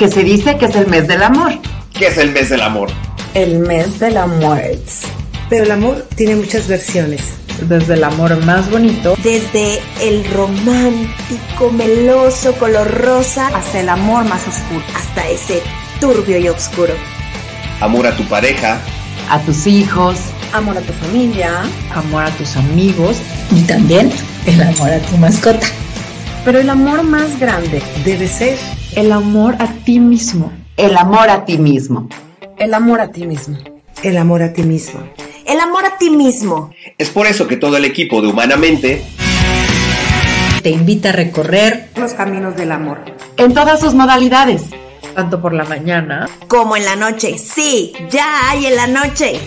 que se dice que es el mes del amor. ¿Qué es el mes del amor? El mes del amor. Pero el amor tiene muchas versiones. Desde el amor más bonito. Desde el romántico, meloso, color rosa. Hasta el amor más oscuro. Hasta ese turbio y oscuro. Amor a tu pareja. A tus hijos. Amor a tu familia. Amor a tus amigos. Y también el amor a tu mascota. Pero el amor más grande debe ser el amor a ti mismo. El amor a ti mismo. El amor a ti mismo. El amor a ti mismo. El amor a ti mismo. Es por eso que todo el equipo de Humanamente te invita a recorrer los caminos del amor. En todas sus modalidades. Tanto por la mañana como en la noche. Sí, ya hay en la noche.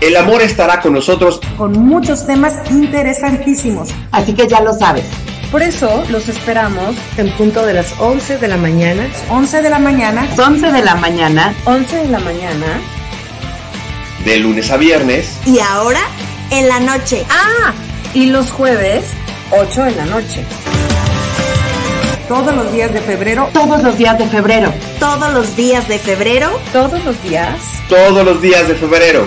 El amor estará con nosotros con muchos temas interesantísimos. Así que ya lo sabes. Por eso los esperamos en punto de las 11 de la mañana. 11 de la mañana. 11 de la mañana. 11 de la mañana. De lunes a viernes. Y ahora en la noche. Ah, y los jueves 8 de la noche. Todos los días de febrero. Todos los días de febrero. Todos los días de febrero. Todos los días. Todos los días de febrero.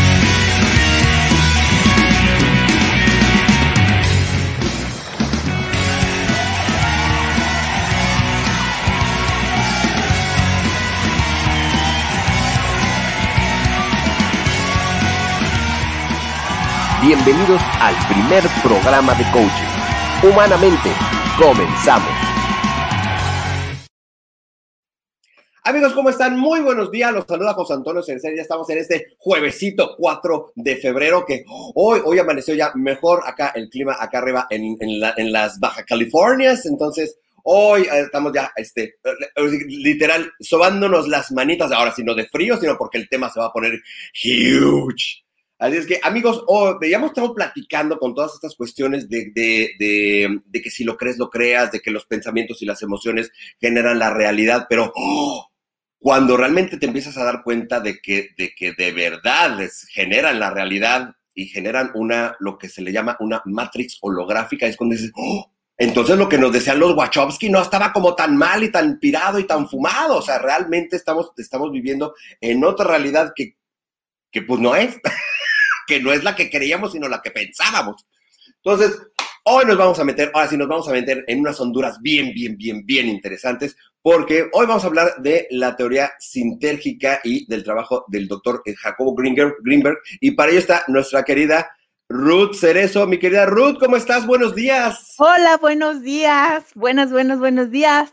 Bienvenidos al primer programa de coaching. Humanamente, comenzamos. Amigos, ¿cómo están? Muy buenos días. Los saluda José Antonio Cercer. Ya estamos en este juevesito 4 de febrero que hoy, hoy amaneció ya mejor acá el clima acá arriba en, en, la, en las Baja Californias. Entonces, hoy estamos ya, este, literal, sobándonos las manitas. Ahora sí, no de frío, sino porque el tema se va a poner huge. Así es que, amigos, oh, ya hemos estado platicando con todas estas cuestiones de, de, de, que si lo crees, lo creas, de que los pensamientos y las emociones generan la realidad, pero oh, cuando realmente te empiezas a dar cuenta de que de, que de verdad generan la realidad y generan una, lo que se le llama una matrix holográfica, es cuando dices, oh, entonces lo que nos decían los Wachowski no estaba como tan mal y tan pirado y tan fumado, o sea, realmente estamos, estamos viviendo en otra realidad que, que pues no es. que no es la que creíamos, sino la que pensábamos. Entonces, hoy nos vamos a meter, ahora sí nos vamos a meter en unas honduras bien, bien, bien, bien interesantes, porque hoy vamos a hablar de la teoría sintérgica y del trabajo del doctor Jacobo Greenberg, y para ello está nuestra querida Ruth Cerezo. Mi querida Ruth, ¿cómo estás? Buenos días. Hola, buenos días. Buenos, buenos, buenos días.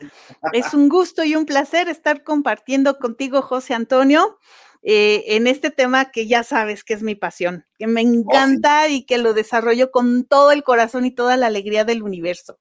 Es un gusto y un placer estar compartiendo contigo, José Antonio. Eh, en este tema que ya sabes que es mi pasión, que me encanta oh, sí. y que lo desarrollo con todo el corazón y toda la alegría del universo.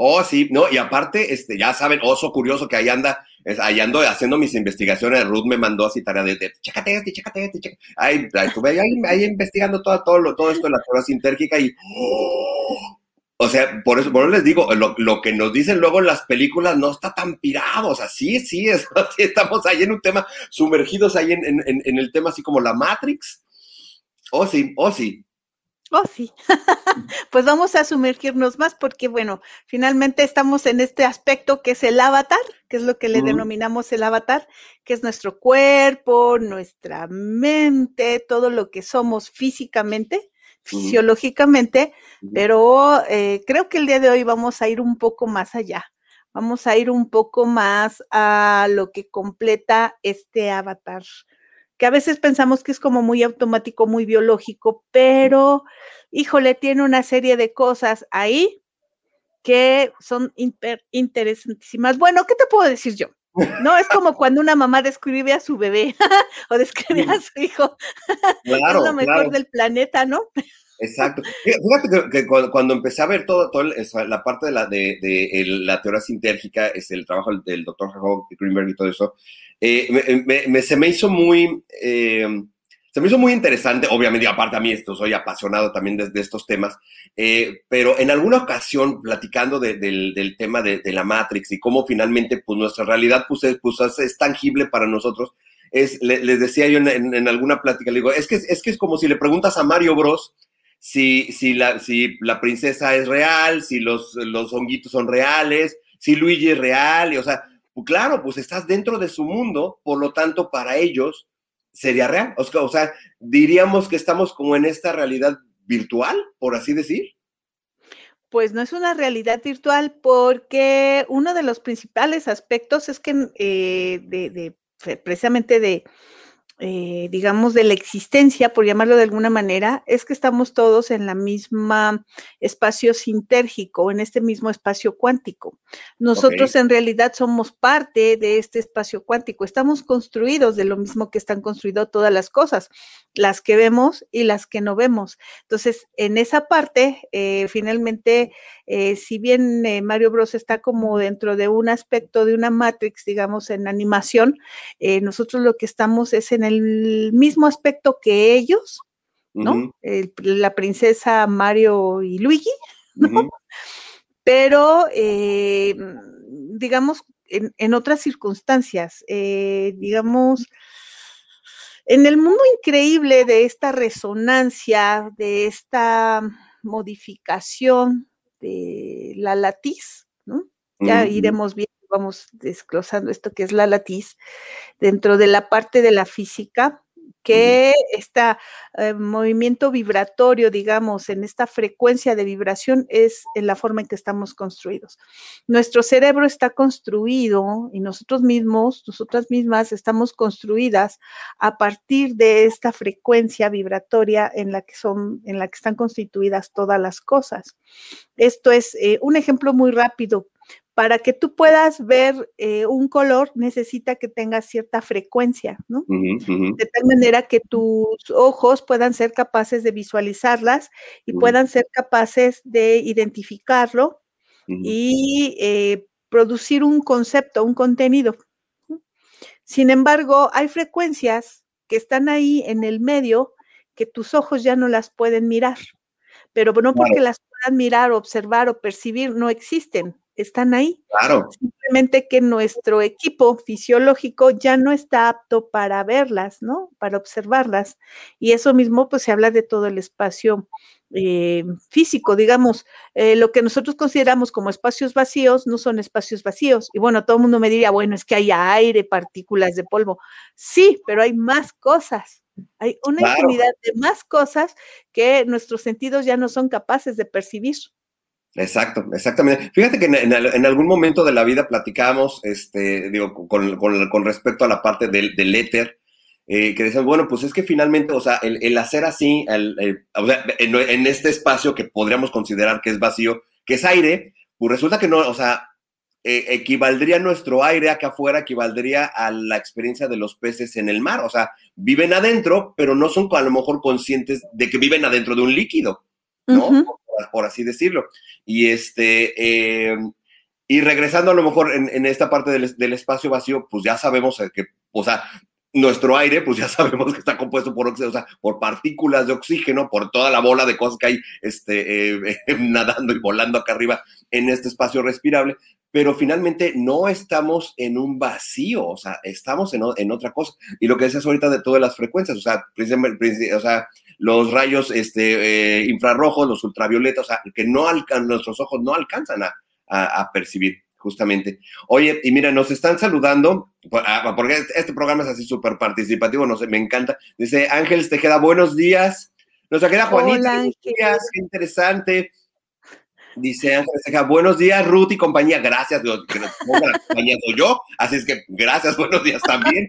Oh, sí, no, y aparte, este, ya saben, oso curioso que ahí anda, es, ahí ando haciendo mis investigaciones. Ruth me mandó así tarea de, de chécate este, chécate este, chécate. Ahí, ahí estuve ahí, ahí, investigando todo, todo, lo, todo esto de la teoría sintérgica y, oh, o sea, por eso, por eso les digo, lo, lo, que nos dicen luego en las películas no está tan pirado, o sea, sí, sí, es, sí estamos ahí en un tema, sumergidos ahí en, en, en, el tema así como la Matrix. Oh, sí, oh, sí. Oh, sí. pues vamos a sumergirnos más porque, bueno, finalmente estamos en este aspecto que es el avatar, que es lo que le uh -huh. denominamos el avatar, que es nuestro cuerpo, nuestra mente, todo lo que somos físicamente fisiológicamente, pero eh, creo que el día de hoy vamos a ir un poco más allá. Vamos a ir un poco más a lo que completa este avatar, que a veces pensamos que es como muy automático, muy biológico, pero híjole, tiene una serie de cosas ahí que son interesantísimas. Bueno, ¿qué te puedo decir yo? No, es como cuando una mamá describe a su bebé o describe a su hijo. Claro, es lo mejor del planeta, ¿no? Exacto. Fíjate que, cuando, empecé a ver todo, todo la parte de la, de, la teoría sintérgica, es el trabajo del, doctor Jacob Greenberg y todo eso, eh, me, se me hizo muy, eh, se me hizo muy interesante, obviamente, aparte a mí esto, soy apasionado también de, estos temas, eh, pero en alguna ocasión, platicando del, tema de, la Matrix y cómo finalmente pues, nuestra realidad pues, es, pues, es tangible para nosotros, es, les decía yo en, alguna plática, le digo, es que, es que es como si le preguntas a Mario Bros, si, si, la, si la princesa es real, si los, los honguitos son reales, si Luigi es real, y, o sea, pues claro, pues estás dentro de su mundo, por lo tanto, para ellos sería real. O sea, diríamos que estamos como en esta realidad virtual, por así decir. Pues no es una realidad virtual porque uno de los principales aspectos es que eh, de, precisamente de, eh, digamos, de la existencia, por llamarlo de alguna manera, es que estamos todos en la misma espacio sintérgico, en este mismo espacio cuántico. Nosotros en realidad somos parte de este espacio cuántico, estamos construidos de lo mismo que están construidas todas las cosas, las que vemos y las que no vemos. Entonces, en esa parte, eh, finalmente, eh, si bien Mario Bros está como dentro de un aspecto de una Matrix, digamos, en animación, nosotros lo que estamos es en el mismo aspecto que ellos, ¿no? la princesa Mario y Luigi, ¿no? Pero, eh, digamos, en, otras circunstancias, eh, digamos, en el mundo increíble de esta resonancia, de esta modificación de la latiz, ¿no? Ya iremos viendo vamos desglosando esto que es la latiz, dentro de la parte de la física, que este movimiento vibratorio, digamos, en esta frecuencia de vibración es en la forma en que estamos construidos. Nuestro cerebro está construido y nosotros mismos, nosotras mismas estamos construidas a partir de esta frecuencia vibratoria en la que son, en la que están constituidas todas las cosas. Esto es eh, un ejemplo muy rápido para que tú puedas ver eh, un color necesita que tenga cierta frecuencia, ¿no? De tal manera que tus ojos puedan ser capaces de visualizarlas y puedan ser capaces de identificarlo y eh, producir un concepto, un contenido. Sin embargo, hay frecuencias que están ahí en el medio que tus ojos ya no las pueden mirar, pero no porque las puedan mirar, observar o percibir, no existen están ahí. Claro. Simplemente que nuestro equipo fisiológico ya no está apto para verlas, ¿no? Para observarlas. Y eso mismo, pues se habla de todo el espacio eh, físico, digamos, eh, lo que nosotros consideramos como espacios vacíos no son espacios vacíos. Y bueno, todo el mundo me diría, bueno, es que hay aire, partículas de polvo. Sí, pero hay más cosas. Hay una infinidad de más cosas que nuestros sentidos ya no son capaces de percibir. Exacto, exactamente. Fíjate que en, algún momento de la vida platicábamos, este, digo, con, respecto a la parte del, del éter, eh, que decían, bueno, pues es que finalmente, o sea, el, hacer así, o sea, en, este espacio que podríamos considerar que es vacío, que es aire, pues resulta que no, o sea, eh, equivaldría nuestro aire acá afuera, equivaldría a la experiencia de los peces en el mar, o sea, viven adentro, pero no son a lo mejor conscientes de que viven adentro de un líquido, ¿no? Por, así decirlo. Y este, eh, y regresando a lo mejor en, esta parte del, espacio vacío, pues ya sabemos que, o sea, nuestro aire, pues ya sabemos que está compuesto por, o sea, por partículas de oxígeno, por toda la bola de cosas que hay este, eh, nadando y volando acá arriba en este espacio respirable, pero finalmente no estamos en un vacío, o sea, estamos en, en otra cosa. Y lo que decías ahorita de todas las frecuencias, o sea, o sea los rayos este, eh, infrarrojos, los ultravioletas, o sea, que no nuestros ojos no alcanzan a, a, percibir justamente. Oye, y mira, nos están saludando, ah, porque este programa es así súper participativo, no sé, me encanta. Dice Ángeles Tejeda, buenos días. Nos queda Juanita, buenos días, qué interesante. Dice Ángeles Tejeda, buenos días, Ruth y compañía. Gracias, que nos ponga la compañía soy yo. Así es que gracias, buenos días también.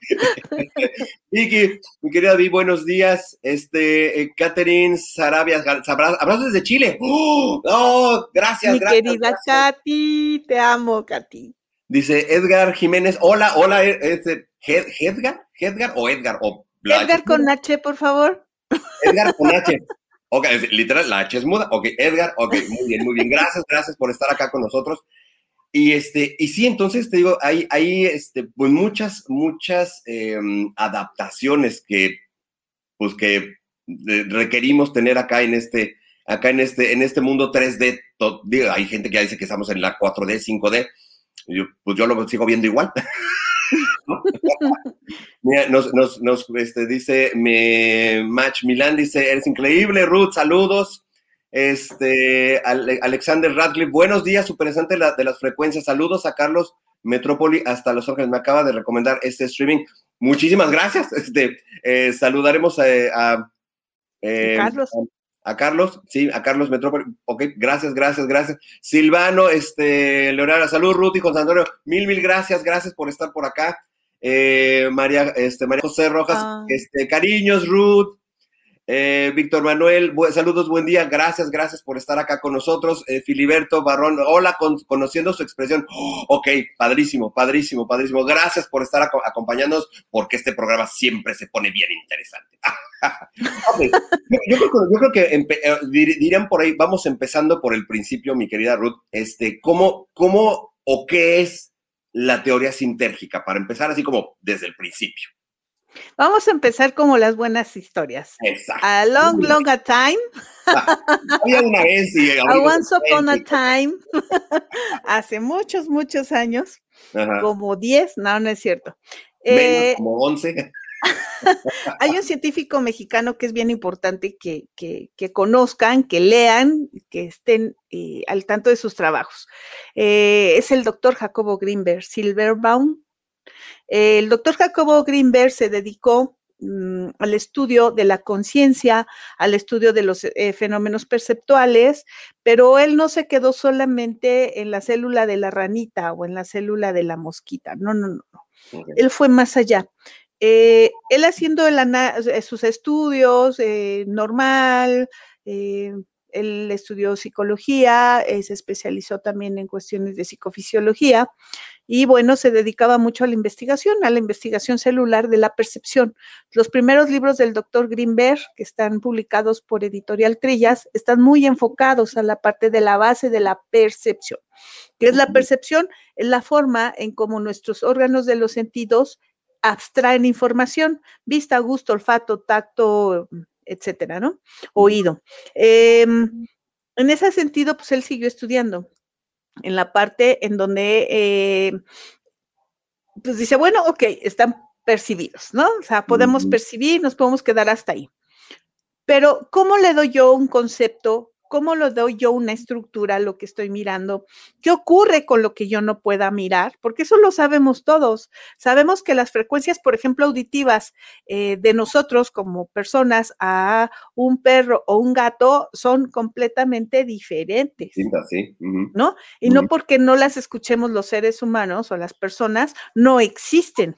Vicky, mi querida Vi, buenos días. Este, eh, Catherine Sarabia, abrazos desde Chile. ¡Oh! oh gracias, mi gracias. querida gracias. Katy, te amo, Katy. Dice Edgar Jiménez, hola, hola, eh, este, Ed- Edgar, Edgar o Edgar o Edgar con H, por favor. Edgar con H. Ok, literal, la H es muda. Ok, Edgar, ok, muy bien, muy bien. Gracias, gracias por estar acá con nosotros. Y este, y sí, entonces te digo, hay, hay este, pues muchas, muchas eh, adaptaciones que, pues que eh, requerimos tener acá en este, acá en este, en este mundo 3D. To- digo, hay gente que ya dice que estamos en la 4D, 5D. y yo, pues yo lo sigo viendo igual. Mira, nos, nos, nos este, dice me, Match Milan, dice, eres increíble, Ruth, saludos. Este, Ale- Alexander Radcliffe, buenos días, super interesante la, de las frecuencias. Saludos a Carlos Metrópoli hasta Los Ángeles. Me acaba de recomendar este streaming. Muchísimas gracias. Este, eh, saludaremos a, a, eh, Carlos. a- a Carlos, sí, a Carlos Metrópoli. Ok, gracias, gracias, gracias. Silvano, este, Leonardo, salud, Ruth y José Antonio. Mil, mil gracias, gracias por estar por acá. Eh, María, este, María José Rojas, Ah. este, cariños, Ruth. Eh, Víctor Manuel, saludos, buen día, gracias, gracias por estar acá con nosotros. Eh, Filiberto Barrón, hola, con- conociendo su expresión. Ok, padrísimo, padrísimo, padrísimo. Gracias por estar aco- acompañándonos, porque este programa siempre se pone bien interesante. Yo, creo, que- eh, dir- dirían por ahí, vamos empezando por el principio, mi querida Ruth. Este, ¿cómo, ¿Cómo o qué es la teoría sintérgica? Para empezar así como desde el principio. Vamos a empezar como las buenas historias. Exacto. A long, long a time, Había una vez y a once upon a time, hace muchos, muchos años, Ajá. como 10, no, no es cierto. Menos Eh, como 11. hay un científico mexicano que es bien importante que, que- que conozcan, que lean, que estén eh, al tanto de sus trabajos. Eh, es el doctor Jacobo Greenberg Silverbaum. El doctor Jacobo Greenberg se dedicó mm, al estudio de la conciencia, al estudio de los eh, fenómenos perceptuales, pero él no se quedó solamente en la célula de la ranita o en la célula de la mosquita. No, no, no. Él fue más allá. Eh, él haciendo el eh, sus estudios eh, normal, él estudió psicología, eh, se especializó también en cuestiones de psicofisiología y bueno, se dedicaba mucho a la investigación, a la investigación celular de la percepción. Los primeros libros del doctor Greenberg, que están publicados por Editorial Trillas, están muy enfocados a la parte de la base de la percepción. ¿Qué es la percepción? Es la forma en cómo nuestros órganos de los sentidos abstraen información, vista, gusto, olfato, tacto, etcétera, ¿no? Oído. Em, en ese sentido, pues él siguió estudiando en la parte en donde, eh, pues dice, bueno, ok, están percibidos, ¿no? O sea, podemos percibir, nos podemos quedar hasta ahí. Pero, ¿cómo le doy yo un concepto? ¿Cómo le doy yo una estructura a lo que estoy mirando? ¿Qué ocurre con lo que yo no pueda mirar? Porque eso lo sabemos todos. Sabemos que las frecuencias, por ejemplo, auditivas eh, de nosotros como personas a un perro o un gato son completamente diferentes. Sí. ujú. ¿no? Y no porque no las escuchemos los seres humanos o las personas, no existen,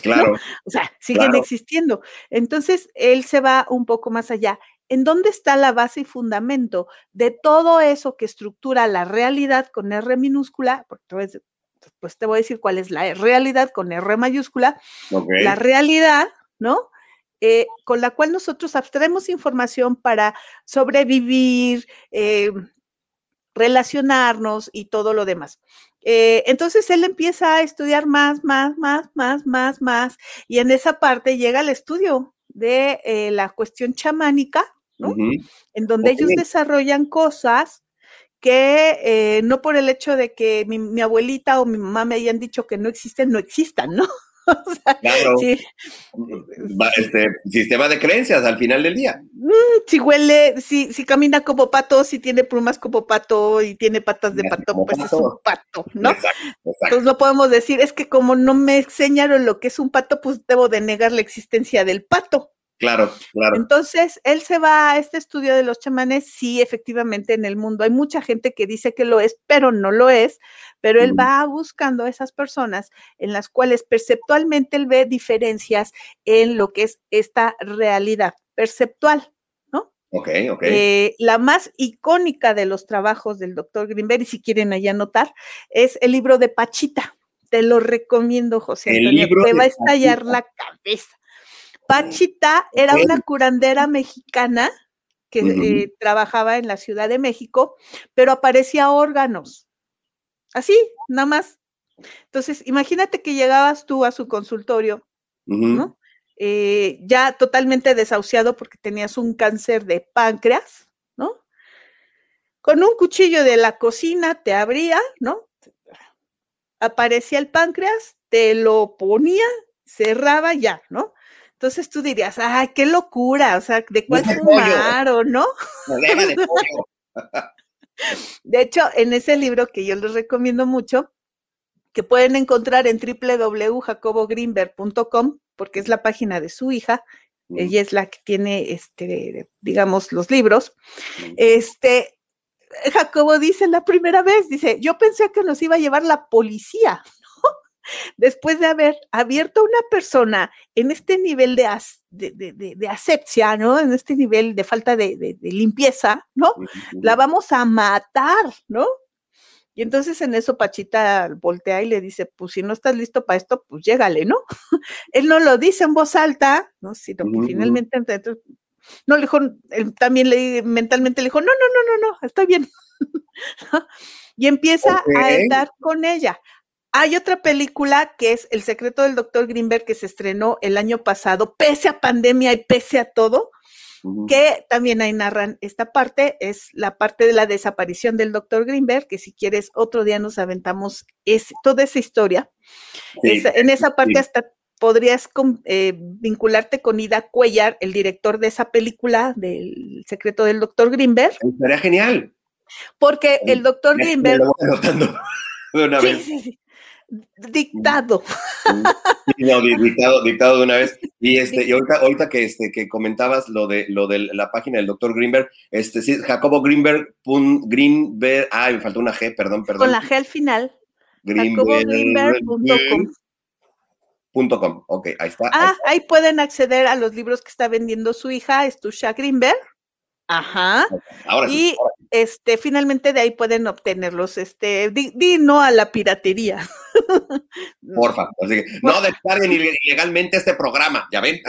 Claro. o sea, siguen Claro. existiendo. Entonces, él se va un poco más allá. ¿En dónde está la base y fundamento de todo eso que estructura la realidad con R minúscula? Porque te voy a decir- pues te voy a decir cuál es la realidad con R mayúscula. La realidad, ¿no? Eh, con la cual nosotros abstraemos información para sobrevivir, eh, relacionarnos y todo lo demás. Eh, entonces él empieza a estudiar más, más, más, más, más, más, y en esa parte llega el estudio de la cuestión chamánica, en donde ellos desarrollan cosas que eh, no por el hecho de que mi, mi abuelita o mi mamá me hayan dicho que no existen, no existan, ¿no? O sea, Claro. sí, Este, sistema de creencias al final del día. Mm, si huele, si, si camina como pato, si tiene plumas como pato y tiene patas de pato, como pues es un pato, ¿no? Exacto, exacto. Entonces no podemos decir, es que como no me enseñaron lo que es un pato, pues debo de negar la existencia del pato. Claro, claro. Entonces, él se va a este estudio de los chamanes, sí, efectivamente en el mundo hay mucha gente que dice que lo es, pero no lo es, pero él va buscando a esas personas en las cuales perceptualmente él ve diferencias en lo que es esta realidad perceptual. ¿no? Ok, ok. Eh, la más icónica de los trabajos del doctor Greenberg, y si quieren allá anotar, es el libro de Pachita. Te lo recomiendo, José El Antonio. libro Te va a estallar Pachita. la cabeza. Pachita era una curandera mexicana que eh, trabajaba en la Ciudad de México, pero aparecía órganos. Así, nada más. Entonces, imagínate que llegabas tú a su consultorio. ¿no? Eh, ya totalmente desahuciado porque tenías un cáncer de páncreas, ¿no? Con un cuchillo de la cocina te abría, ¿no? Aparecía el páncreas, te lo ponía, cerraba ya, ¿no? Entonces tú dirías, ay, qué locura, o sea, ¿de cuál fumar o no? Problema de pollo. De hecho, en ese libro que yo les recomiendo mucho, que pueden encontrar en www.jacobogreenberg.com, porque es la página de su hija, Mm. ella es la que tiene, este, digamos, los libros. Este, Jacobo dice la primera vez, dice, yo pensé que nos iba a llevar la policía. Después de haber abierto a una persona en este nivel de, as- de, de- de- de asepsia, ¿no? En este nivel de falta de, limpieza, ¿no? La vamos a matar, ¿no? Y entonces en eso Pachita voltea y le dice, pues si no estás listo para esto, pues llégale, ¿no? Él no lo dice en voz alta, ¿no? Sino que finalmente, entonces, no le dijo, él también le mentalmente le dijo, no, no, no, no, no, estoy bien. y empieza a estar con ella. Hay otra película que es El secreto del doctor Greenberg que se estrenó el año pasado, pese a pandemia y pese a todo, que también ahí narran esta parte, es la parte de la desaparición del doctor Greenberg, que si quieres otro día nos aventamos es, toda esa historia. Sí, Esa- en esa parte sí. hasta podrías eh, vincularte con Ida Cuellar, el director de esa película del secreto del doctor Greenberg, Sería genial. porque el doctor Greenberg, lo voy anotando de una sí, vez. sí, sí, dictado. Sí, no, di- dictado, dictado de una vez. Y este, y ahorita, ahorita que este que comentabas lo de lo de la página del doctor Greenberg, este sí, Jacobo Greenberg, pun- Greenberg, ay, me faltó una G, perdón, perdón. Con la G al final, Greenberg- jacobogreenberg.com. punto com. Ok, ahí está. ahí Ah, está. ahí pueden acceder a los libros que está vendiendo su hija, Estusha Greenberg. Ajá. Ahora sí, Y ahora sí. este, finalmente de ahí pueden obtenerlos. Este, di, di no a la piratería. porfa. Así que, no descarguen ile- ilegalmente este programa, ¿ya ven?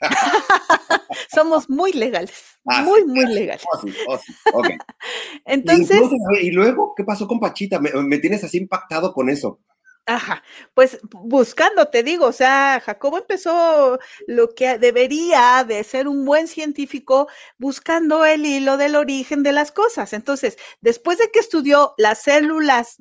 Somos muy legales. Ah, muy, sí, muy legales. Oh, sí, oh, sí. Entonces, Y, y luego, ¿qué pasó con Pachita? Me, me tienes así impactado con eso. Ajá, pues buscando, te digo, o sea, Jacobo empezó lo que debería de ser un buen científico buscando el hilo del origen de las cosas. Entonces, después de que estudió las células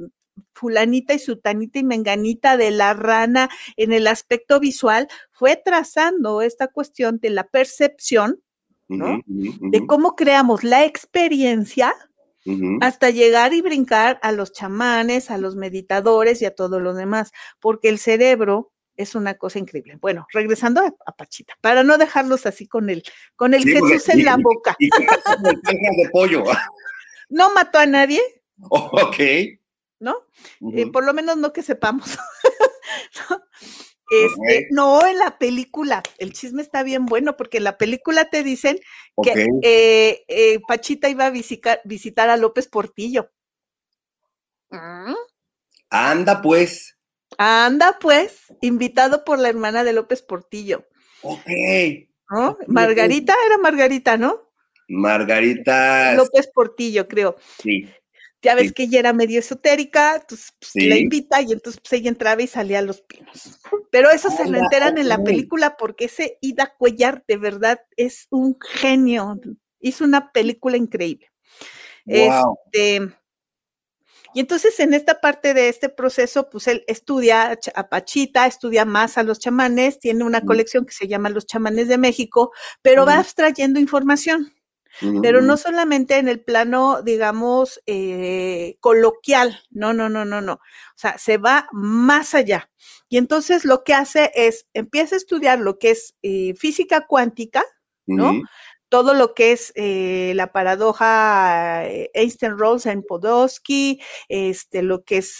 fulanita y sutanita y menganita de la rana en el aspecto visual, fue trazando esta cuestión de la percepción, ¿no? De cómo creamos la experiencia hasta llegar y brincar a los chamanes, a los meditadores y a todo lo demás, porque el cerebro es una cosa increíble. Bueno, regresando a, a Pachita, para no dejarlos así con el, con el Sí, Jesús en y- la boca. Y de pollo. No mató a nadie, ok. ¿no? Eh, por lo menos no que sepamos. ¿no? Este, no en la película, el chisme está bien bueno porque en la película te dicen que eh, eh, Pachita iba a visitar, visitar a López Portillo. Mm. Anda, pues. Anda pues, invitado por la hermana de López Portillo. Ok. ¿no? Margarita era Margarita, ¿no? Margarita. López Portillo, creo. Sí. Ya ves Sí. que ella era medio esotérica, entonces pues, la invita y entonces pues, ella entraba y salía a los pinos. Pero eso se lo enteran en la película porque ese Ida Cuellar de verdad es un genio. Hizo una película increíble. Wow. Este, y entonces en esta parte de este proceso, pues él estudia a Ch- a Pachita, estudia más a los chamanes, tiene una colección que se llama Los chamanes de México, pero va abstrayendo información. Pero no solamente en el plano, digamos, eh, coloquial, no, no, no, no, no. O sea, se va más allá. Y entonces lo que hace es, empieza a estudiar lo que es eh, física cuántica, ¿no? Todo lo que es eh, la paradoja Einstein-Rosen Podolsky, este, lo que es,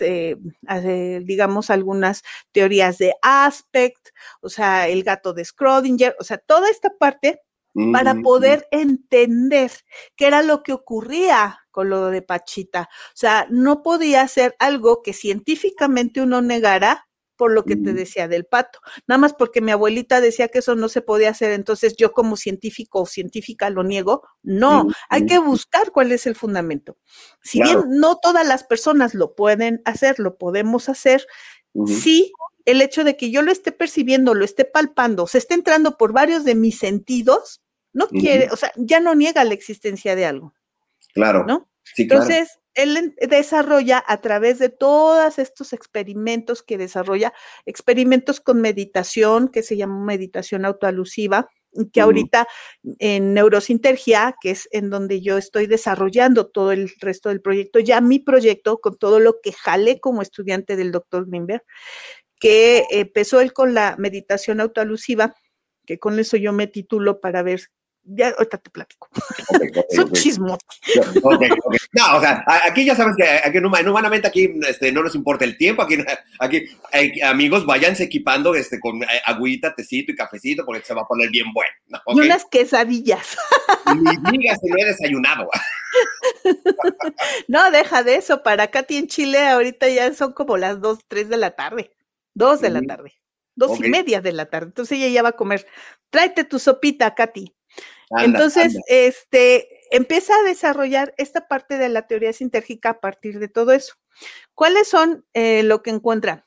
digamos, algunas teorías de aspect, o sea, el gato de Schrödinger, o sea, toda esta parte para poder entender qué era lo que ocurría con lo de Pachita. O sea, no podía ser algo que científicamente uno negara por lo que te decía del pato, nada más porque mi abuelita decía que eso no se podía hacer, entonces yo como científico o científica lo niego. No, hay que buscar cuál es el fundamento. Si bien no todas las personas lo pueden hacer, lo podemos hacer, sí el hecho de que yo lo esté percibiendo, lo esté palpando, se esté entrando por varios de mis sentidos, no quiere, o sea, ya no niega la existencia de algo. Claro. ¿No? Entonces, él desarrolla a través de todos estos experimentos que desarrolla, experimentos con meditación, que se llama meditación autoalusiva, que ahorita en Neurosintergia, que es en donde yo estoy desarrollando todo el resto del proyecto, ya mi proyecto con todo lo que jalé como estudiante del doctor Greenberg, que empezó él con la meditación autoalusiva, que con eso yo me titulo para ver ya ahorita te platico. es un chismo. No, o sea, aquí ya sabes que aquí, humanamente aquí este, no nos importa el tiempo, aquí, aquí amigos, váyanse equipando este, con eh, agüita, tecito y cafecito porque se va a poner bien bueno. Y unas quesadillas. Ni digas que no he desayunado. no, deja de eso, para Katy en Chile ahorita ya son como las 2, 3 de la tarde, 2 de la tarde, dos y media de la tarde, entonces ella ya va a comer. Tráete tu sopita, Katy. Entonces, este, empieza a desarrollar esta parte de la teoría sintérgica a partir de todo eso. ¿Cuáles son eh, lo que encuentra?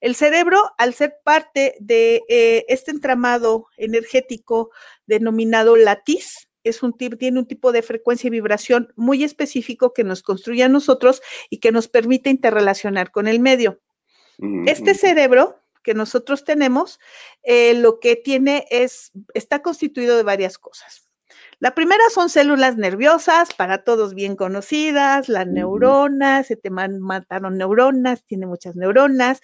El cerebro, al ser parte de eh, este entramado energético denominado latiz, es un tiene un tipo de frecuencia y vibración muy específico que nos construye a nosotros y que nos permite interrelacionar con el medio. Este cerebro que nosotros tenemos, eh, lo que tiene es, está constituido de varias cosas. La primera son células nerviosas, para todos bien conocidas, las neuronas, se te mataron neuronas, tiene muchas neuronas,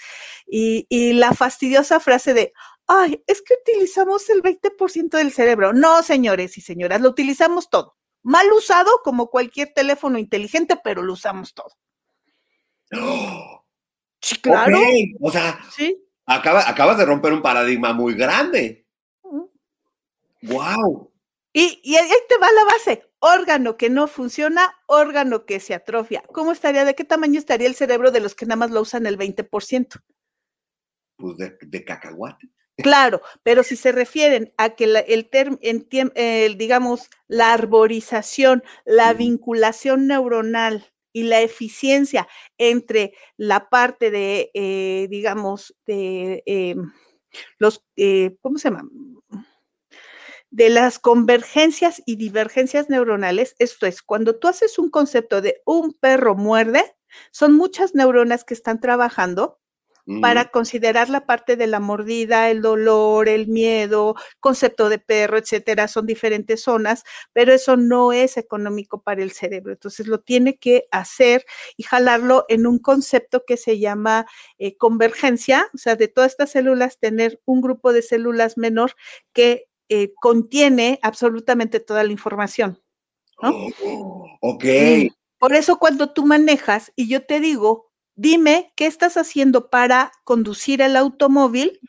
y, y, la fastidiosa frase de, ay, es que utilizamos el 20% del cerebro. No, señores y señoras, lo utilizamos todo. Mal usado como cualquier teléfono inteligente, pero lo usamos todo. Sí, claro. O sea, ¿Sí? acabas de romper un paradigma muy grande. ¡Wow! Y, y, ahí te va la base. Órgano que no funciona, órgano que se atrofia. ¿Cómo estaría? ¿De qué tamaño estaría el cerebro de los que nada más lo usan el 20%? Pues de, de cacahuate. Claro, pero si se refieren a que el, el, digamos, la arborización, la vinculación neuronal y la eficiencia entre la parte de, eh, digamos, de eh, los, eh, ¿cómo se llama? De las convergencias y divergencias neuronales, esto es, cuando tú haces un concepto de un perro muerde, son muchas neuronas que están trabajando para considerar la parte de la mordida, el dolor, el miedo, concepto de perro, etcétera, son diferentes zonas, pero eso no es económico para el cerebro. Entonces lo tiene que hacer y jalarlo en un concepto que se llama eh, convergencia, o sea, de todas estas células, tener un grupo de células menor que eh, contiene absolutamente toda la información. ok. por eso cuando tú manejas y yo te digo, dime qué estás haciendo para conducir el automóvil,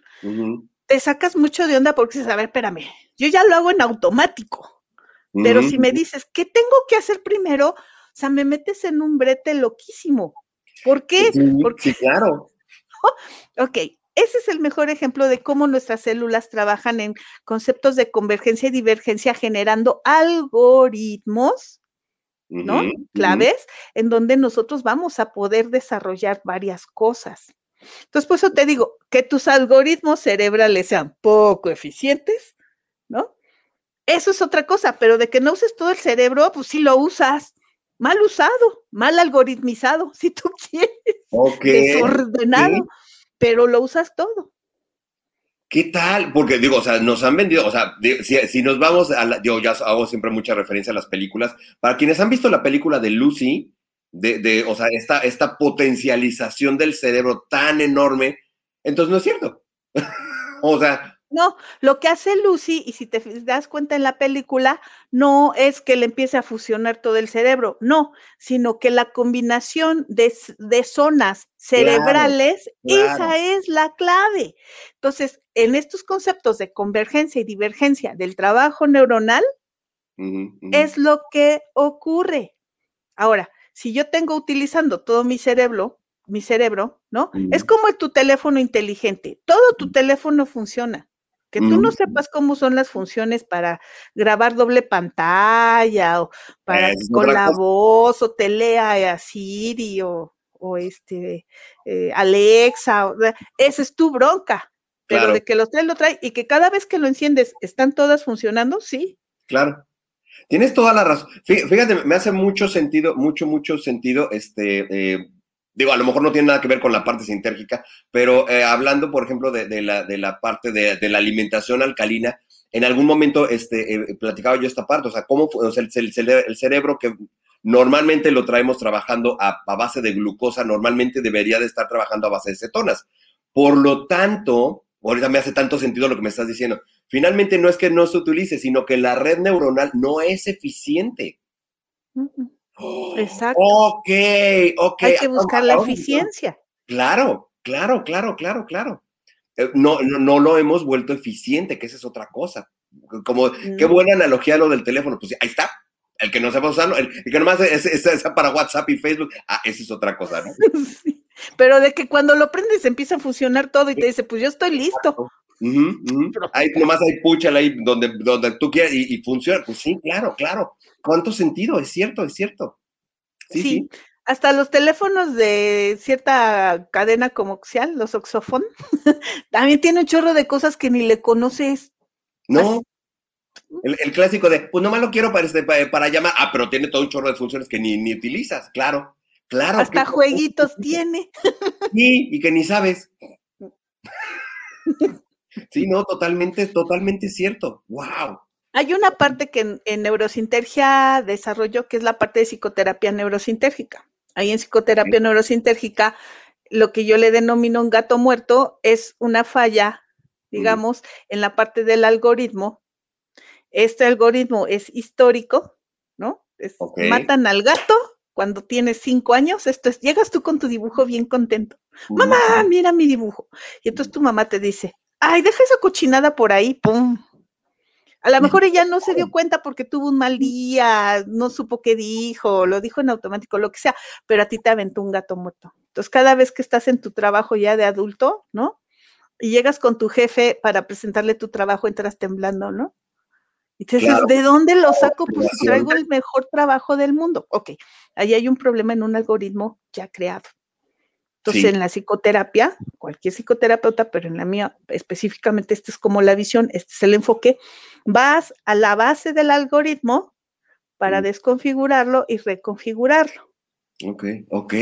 te sacas mucho de onda porque dices, a ver, espérame, yo ya lo hago en automático, pero si me dices, ¿qué tengo que hacer primero? O sea, me metes en un brete loquísimo. ¿Por qué? porque... Sí, claro. ok, ese es el mejor ejemplo de cómo nuestras células trabajan en conceptos de convergencia y divergencia generando algoritmos ¿no? Claves en donde nosotros vamos a poder desarrollar varias cosas. Entonces, por eso te digo, que tus algoritmos cerebrales sean poco eficientes, ¿no? Eso es otra cosa, pero de que no uses todo el cerebro, pues sí lo usas. Mal usado, mal algoritmizado, si tú quieres. Desordenado, pero lo usas todo. ¿Qué tal? Porque digo, o sea, nos han vendido, o sea, si nos vamos a la, yo ya hago siempre mucha referencia a las películas. Para quienes han visto la película de Lucy, de, de o sea, esta, esta potencialización del cerebro tan enorme, entonces no es cierto. o sea, No, lo que hace Lucy, y si te das cuenta en la película, no es que le empiece a fusionar todo el cerebro, no, sino que la combinación de, zonas cerebrales, claro. esa es la clave. Entonces, en estos conceptos de convergencia y divergencia del trabajo neuronal, es lo que ocurre. Ahora, si yo tengo utilizando todo mi cerebro, mi cerebro, ¿no? Es como tu teléfono inteligente. Todo tu teléfono funciona. Que tú no sepas cómo son las funciones para grabar doble pantalla o para con la cosa. voz o te lea a Siri o, o este eh, Alexa. o- esa es tu bronca. Pero Claro. de que los trae, lo trae y que cada vez que lo enciendes están todas funcionando, sí. Claro. Tienes toda la razón. Fí- Fíjate, me hace mucho sentido, mucho, mucho sentido, este, eh, digo, a lo mejor no tiene nada que ver con la parte sintérgica, pero eh, hablando, por ejemplo, de, la, de la parte de, la alimentación alcalina, en algún momento este, eh, platicaba yo esta parte, o sea, cómo o sea, el, el cere- el cerebro que normalmente lo traemos trabajando a, base de glucosa, normalmente debería de estar trabajando a base de cetonas. Por lo tanto, ahorita me hace tanto sentido lo que me estás diciendo. Finalmente no es que no se utilice, sino que la red neuronal no es eficiente. Exacto. Ok, ok. Hay que buscar la eficiencia. Claro, claro, claro, claro, claro. Eh, No, no, no lo hemos vuelto eficiente, que esa es otra cosa. Como, qué Mm. buena analogía lo del teléfono. Pues ahí está. El que no sepa usarlo, el, el que nomás es, es- es para WhatsApp y Facebook, ah, esa es otra cosa, ¿no? Sí. Pero de que cuando lo prendes empieza a funcionar todo y te dice, pues yo estoy listo. Ujú, ujú. Ahí nomás hay púchala ahí donde, donde tú quieras y, y funciona. Pues sí, claro, claro. ¿Cuánto sentido? Es cierto, es cierto. Sí, Sí, sí. Hasta los teléfonos de cierta cadena comercial, los Oxofon, también tiene un chorro de cosas que ni le conoces. No. El, el clásico de, pues nomás lo quiero para, este, para, para llamar. Ah, pero tiene todo un chorro de funciones que ni, ni utilizas. Claro, claro. Hasta jueguitos tiene. Sí, y que ni sabes. Sí, no, totalmente, totalmente cierto. Wow. Hay una parte que en, en neurosintergia desarrolló, que es la parte de psicoterapia neurosintérgica. Ahí en psicoterapia neurosintérgica, lo que yo le denomino un gato muerto es una falla, digamos, en la parte del algoritmo. Este algoritmo es histórico, ¿no? Es-. Matan al gato cuando tienes cinco años. Esto es, llegas tú con tu dibujo bien contento. Mamá, mira mi dibujo. Y entonces tu mamá te dice, ay, deja esa cochinada por ahí, pum. A lo mejor ella no se dio cuenta porque tuvo un mal día, no supo qué dijo, lo dijo en automático, lo que sea, pero a ti te aventó un gato muerto. Entonces, cada vez que estás en tu trabajo ya de adulto, ¿no? Y llegas con tu jefe para presentarle tu trabajo, entras temblando, ¿no? Y te dices. ¿de dónde lo saco? Pues traigo el mejor trabajo del mundo. Ok, ahí hay un problema en un algoritmo ya creado. Entonces, Sí. en la psicoterapia, cualquier psicoterapeuta, pero en la mía específicamente, esta es como la visión, este es el enfoque, vas a la base del algoritmo para desconfigurarlo y reconfigurarlo. Ok, ok,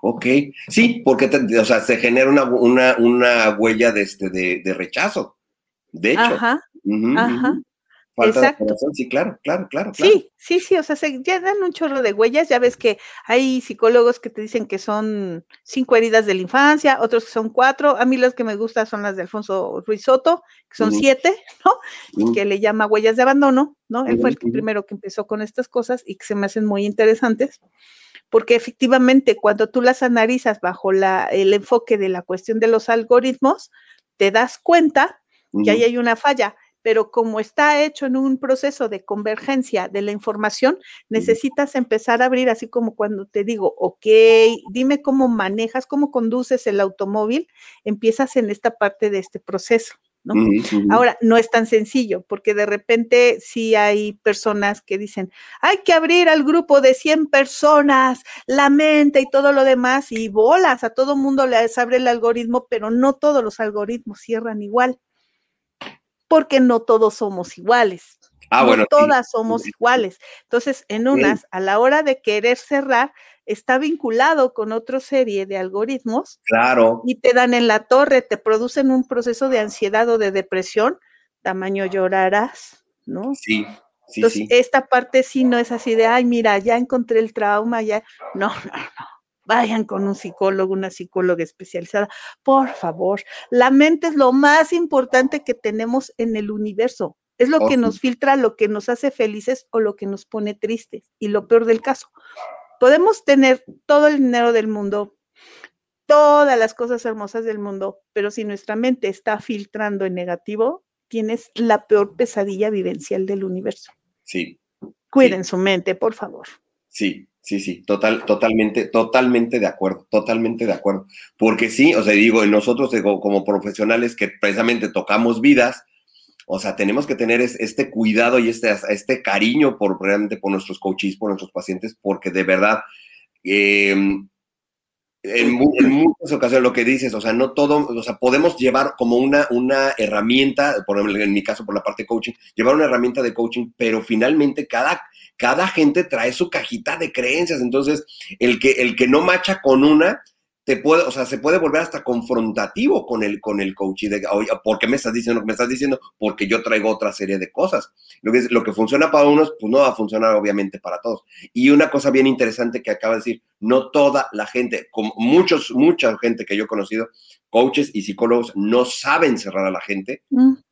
ok. Sí, porque te- o sea, se genera una, una, una huella de, este, de, de rechazo. De hecho. Ajá, ajá. Falta de exacto. corazón, sí, claro, claro, claro. claro. Sí, sí, sí, o sea, se ya dan un chorro de huellas, ya ves que hay psicólogos que te dicen que son cinco heridas de la infancia, otros que son cuatro, a mí las que me gustan son las de Alfonso Ruiz Soto, que son siete, ¿no? Ujú. que le llama huellas de abandono, ¿no? Él fue el primero que empezó con estas cosas y que se me hacen muy interesantes, porque efectivamente cuando tú las analizas bajo la, el enfoque de la cuestión de los algoritmos, te das cuenta que ahí hay una falla, pero como está hecho en un proceso de convergencia de la información, necesitas empezar a abrir, así como cuando te digo, ok, dime cómo manejas, cómo conduces el automóvil, empiezas en esta parte de este proceso. ¿no? Ahora, no es tan sencillo, porque de repente sí hay personas que dicen, hay que abrir al grupo de 100 personas, la mente y todo lo demás, y bolas, a todo mundo les abre el algoritmo, pero no todos los algoritmos cierran igual, porque no todos somos iguales. Ah, no bueno, todas somos iguales. Entonces, en unas, a la hora de querer cerrar, está vinculado con otra serie de algoritmos. Claro. Y te dan en la torre, te producen un proceso de ansiedad o de depresión, tamaño llorarás, ¿no? Sí. Sí, Entonces, sí. esta parte sí no es así de, ay, mira, ya encontré el trauma, ya. No, no, no. Vayan con un psicólogo, una psicóloga especializada. Por favor, la mente es lo más importante que tenemos en el universo. Es lo que nos filtra, lo que nos hace felices o lo que nos pone tristes. Y lo peor del caso, podemos tener todo el dinero del mundo, todas las cosas hermosas del mundo, pero si nuestra mente está filtrando en negativo, tienes la peor pesadilla vivencial del universo. Sí, Cuiden su mente, por favor. sí, sí, sí, total, totalmente, totalmente de acuerdo, totalmente de acuerdo. Porque sí, o sea, digo, nosotros como profesionales que precisamente tocamos vidas, o sea, tenemos que tener es- este cuidado y este, este cariño por realmente por nuestros coaches, por nuestros pacientes, porque de verdad, en, mu- en muchas ocasiones lo que dices, o sea, no todo, o sea, podemos llevar como una, una herramienta, por ejemplo, en mi caso por la parte de coaching, llevar una herramienta de coaching, pero finalmente cada, cada gente trae su cajita de creencias, entonces el que, el que no macha con una, te puede, o sea, se puede volver hasta confrontativo con el, con el coach y de, oye, ¿por qué me estás diciendo lo que me estás diciendo? Porque yo traigo otra serie de cosas. Lo que, lo que funciona para unos, pues no va a funcionar obviamente para todos. Y una cosa bien interesante que acaba de decir, no toda la gente, como muchos, mucha gente que yo he conocido, coaches y psicólogos, no saben cerrar a la gente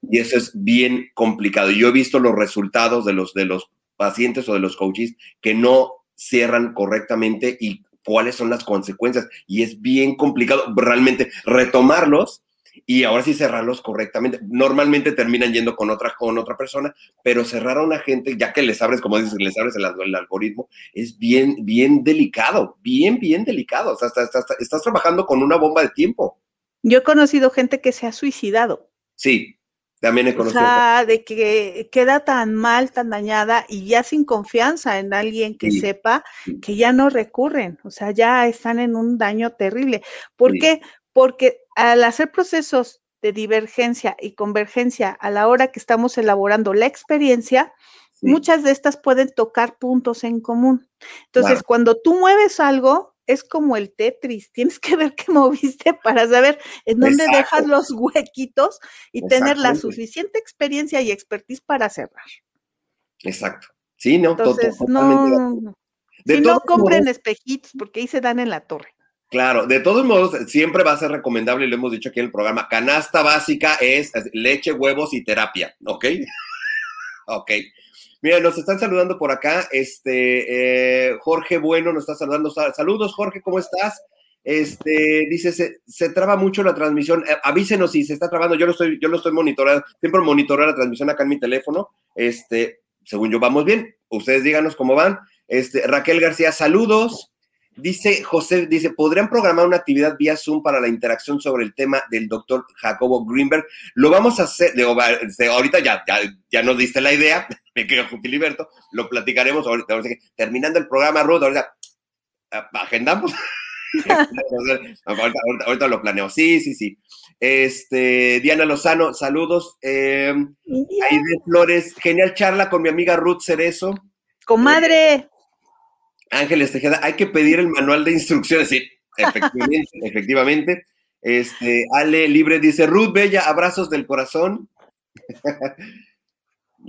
y eso es bien complicado. Yo he visto los resultados de los, de los pacientes o de los coaches que no cierran correctamente y cuáles son las consecuencias. Y es bien complicado realmente retomarlos y ahora sí cerrarlos correctamente. Normalmente terminan yendo con otra, con otra persona, pero cerrar a una gente, ya que les abres, como dices, les abres el, el algoritmo, es bien, bien delicado, bien, bien delicado. O sea, estás, estás- estás trabajando con una bomba de tiempo. Yo he conocido gente que se ha suicidado. Sí, también he O conocido. sea, de que queda tan mal, tan dañada y ya sin confianza en alguien que Sí. sepa que ya no recurren. O sea, ya están en un daño terrible. ¿Por Sí. qué? Porque al hacer procesos de divergencia y convergencia a la hora que estamos elaborando la experiencia, Sí. muchas de estas pueden tocar puntos en común. Entonces, Claro. cuando tú mueves algo, es como el Tetris, tienes que ver qué moviste para saber en dónde Exacto. dejas los huequitos y tener la suficiente experiencia y expertise para cerrar. Exacto. Sí, no, to- Entonces, to- no, totalmente. De Si no, compren modos, espejitos porque ahí se dan en la torre. Claro, de todos modos, siempre va a ser recomendable, y lo hemos dicho aquí en el programa, canasta básica es es leche, huevos y terapia, ¿ok? ok. Mira, nos están saludando por acá, este, eh, Jorge Bueno nos está saludando. Sal- Saludos, Jorge, ¿cómo estás? Este, dice, se, traba mucho la transmisión. Eh, avísenos si se está trabando. Yo lo estoy, yo lo estoy monitoreando. Siempre monitoreo la transmisión acá en mi teléfono. Este, según yo, vamos bien. Ustedes díganos cómo van. Este, Raquel García, saludos. Dice José, dice, ¿podrían programar una actividad vía Zoom para la interacción sobre el tema del doctor Jacobo Greenberg? Lo vamos a hacer, digo, este, ahorita ya, ya, ya nos diste la idea, me quedo Filiberto, lo platicaremos ahorita, terminando el programa, Ruth, ahorita ah, agendamos. ahorita, ahorita- ahorita lo planeo. Sí, sí, sí. Este, Diana Lozano, saludos. Eh, Aide Flores, genial charla con mi amiga Ruth Cerezo. Comadre, Ángeles Tejeda, hay que pedir el manual de instrucciones. Sí, efectivamente, efectivamente. Este, Ale Libre dice, Ruth Bella, abrazos del corazón.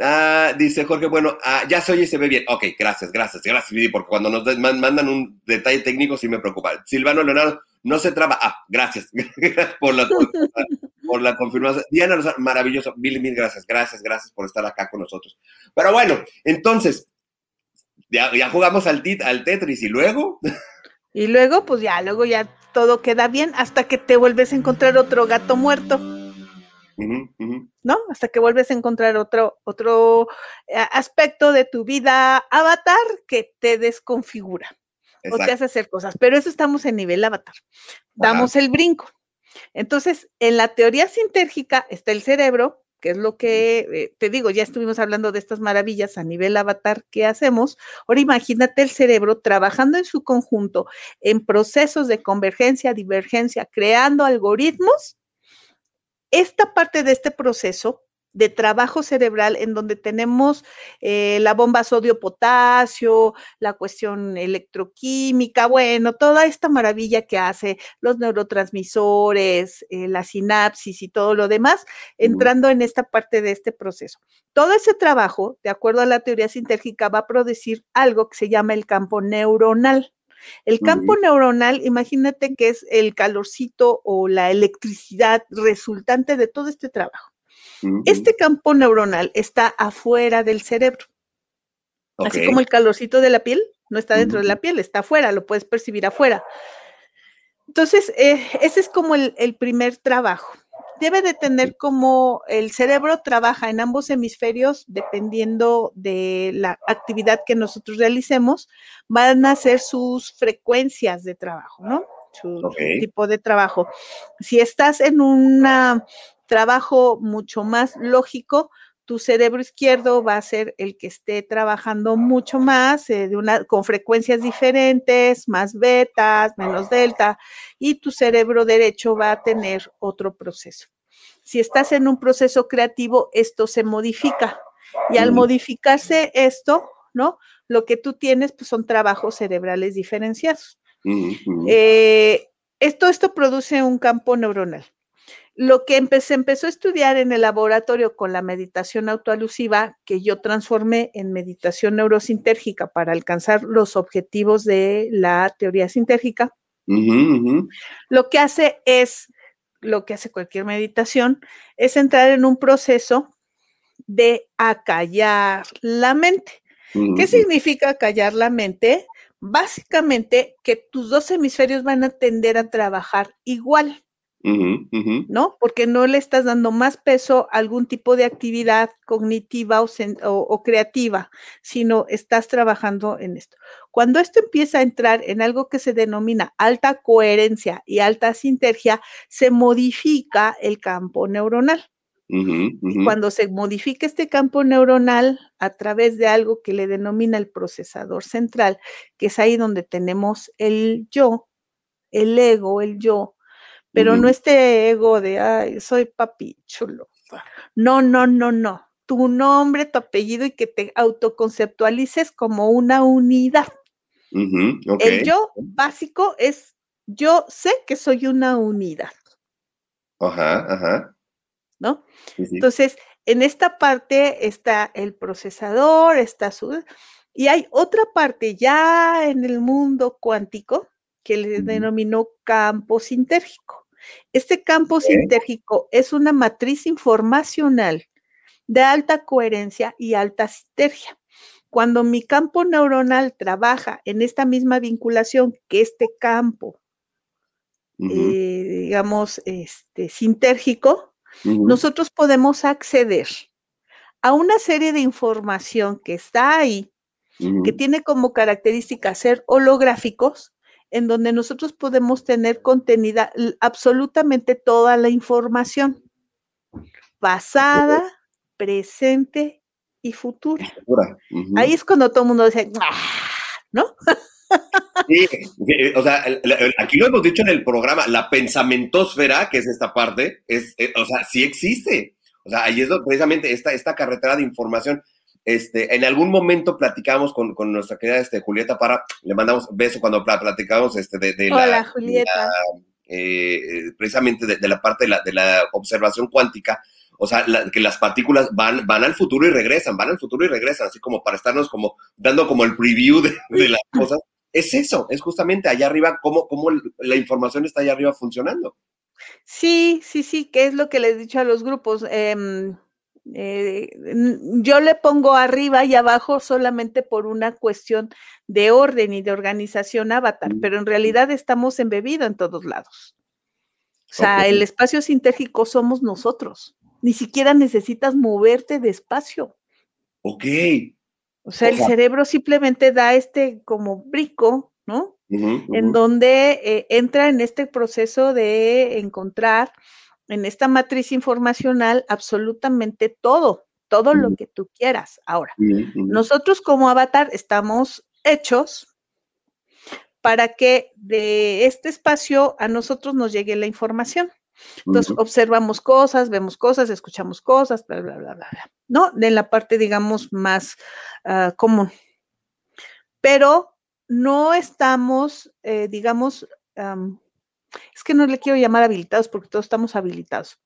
Ah, dice Jorge, bueno, ah, ya se oye y se ve bien. Ok, gracias, gracias, gracias, Vidi, porque cuando nos mandan un detalle técnico sí me preocupa. Silvano Leonardo, no se traba. Ah, gracias, gracias por la, por, la confirmación. Diana maravilloso. Mil, mil gracias, gracias, gracias por estar acá con nosotros. Pero bueno, entonces, ya, ya jugamos al, tit, al Tetris y luego. y luego, pues ya, luego ya todo queda bien hasta que te vuelves a encontrar otro gato muerto. ¿no? Hasta que vuelves a encontrar otro, otro eh, aspecto de tu vida avatar que te desconfigura o te hace hacer cosas. Pero eso estamos en nivel avatar. Damos el brinco. Entonces, en la teoría sintérgica está el cerebro, que es lo que eh, te digo, ya estuvimos hablando de estas maravillas a nivel avatar que hacemos. Ahora imagínate el cerebro trabajando en su conjunto en procesos de convergencia, divergencia, creando algoritmos esta parte de este proceso de trabajo cerebral en donde tenemos eh, la bomba sodio-potasio, la cuestión electroquímica, bueno, toda esta maravilla que hace los neurotransmisores, eh, la sinapsis y todo lo demás, entrando en esta parte de este proceso. Todo ese trabajo, de acuerdo a la teoría sintérgica, va a producir algo que se llama el campo neuronal. El campo neuronal, imagínate que es el calorcito o la electricidad resultante de todo este trabajo. Este campo neuronal está afuera del cerebro. Así como el calorcito de la piel no está dentro de la piel, está afuera, lo puedes percibir afuera. Entonces, eh, ese es como el, el, primer trabajo. Debe de tener como el cerebro trabaja en ambos hemisferios dependiendo de la actividad que nosotros realicemos, van a ser sus frecuencias de trabajo, ¿no? Su okay. tipo de trabajo. Si estás en una trabajo mucho más lógico, tu cerebro izquierdo va a ser el que esté trabajando mucho más, eh, de una, con frecuencias diferentes, más betas, menos delta, y tu cerebro derecho va a tener otro proceso. Si estás en un proceso creativo, esto se modifica. Y al modificarse esto, ¿no? Lo que tú tienes, pues son trabajos cerebrales diferenciados. eh, esto, esto produce un campo neuronal. Lo que se empezó a estudiar en el laboratorio con la meditación autoalusiva, que yo transformé en meditación neurosintérgica para alcanzar los objetivos de la teoría sintérgica, uh -huh, uh -huh. lo que hace es, lo que hace cualquier meditación, es entrar en un proceso de acallar la mente. Uh -huh. ¿Qué significa acallar la mente? Básicamente que tus dos hemisferios van a tender a trabajar igual. Uh -huh, uh -huh. ¿no? Porque no le estás dando más peso a algún tipo de actividad cognitiva o, o, o, creativa, sino estás trabajando en esto. Cuando esto empieza a entrar en algo que se denomina alta coherencia y alta sintergia, se modifica el campo neuronal. Uh -huh, y cuando se modifica este campo neuronal a través de algo que le denomina el procesador central, que es ahí donde tenemos el yo, el ego, el yo, pero uh -huh. no este ego de, ay, soy papi chulo. No, no, no, no. Tu nombre, tu apellido y que te autoconceptualices como una unidad. Uh -huh. okay. El yo básico es, yo sé que soy una unidad. Ajá, ajá. ¿No? Sí, sí. Entonces, en esta parte está el procesador, está su... Y hay otra parte ya en el mundo cuántico que le denominó campo sintérgico. Este campo okay. sintérgico es una matriz informacional de alta coherencia y alta sinergia. Cuando mi campo neuronal trabaja en esta misma vinculación que este campo, uh -huh. eh, digamos, este, sintérgico, uh -huh. nosotros podemos acceder a una serie de información que está ahí, uh -huh. que tiene como característica ser holográficos, en donde nosotros podemos tener contenida absolutamente toda la información, pasada, presente y futura. Uh -huh. Ahí es cuando todo el mundo dice, ¡Ah! ¿no? Sí, o sea, aquí lo hemos dicho en el programa, la pensamentosfera, que es esta parte, es, eh, o sea, sí existe. O sea, ahí es precisamente esta, esta carretera de información este, en algún momento platicamos con, con nuestra querida este, Julieta Para, le mandamos beso cuando platicamos este, de, de Hola, la, Julieta. La, eh, precisamente de, de, la parte de la, de la observación cuántica, o sea, la, que las partículas van, van al futuro y regresan, van al futuro y regresan, así como para estarnos como dando como el preview de, de las cosas. Es eso, es justamente allá arriba, cómo, cómo la información está allá arriba funcionando. Sí, sí, sí, que es lo que les he dicho a los grupos. Eh, eh, yo le pongo arriba y abajo solamente por una cuestión de orden y de organización avatar, pero en realidad estamos embebidos en todos lados. O sea, okay. el espacio sintérgico somos nosotros. Ni siquiera necesitas moverte de espacio. Ok. O sea, el cerebro simplemente da este como brico, ¿no? Uh -huh, uh -huh. En donde eh, entra en este proceso de encontrar en esta matriz informacional absolutamente todo, todo lo que tú quieras. Ahora, nosotros como avatar estamos hechos para que de este espacio a nosotros nos llegue la información. Entonces, observamos cosas, vemos cosas, escuchamos cosas, bla, bla, bla, bla, bla, ¿no? De la parte, digamos, más uh, común. Pero no estamos, eh, digamos, um, es que no le quiero llamar habilitados porque todos estamos habilitados.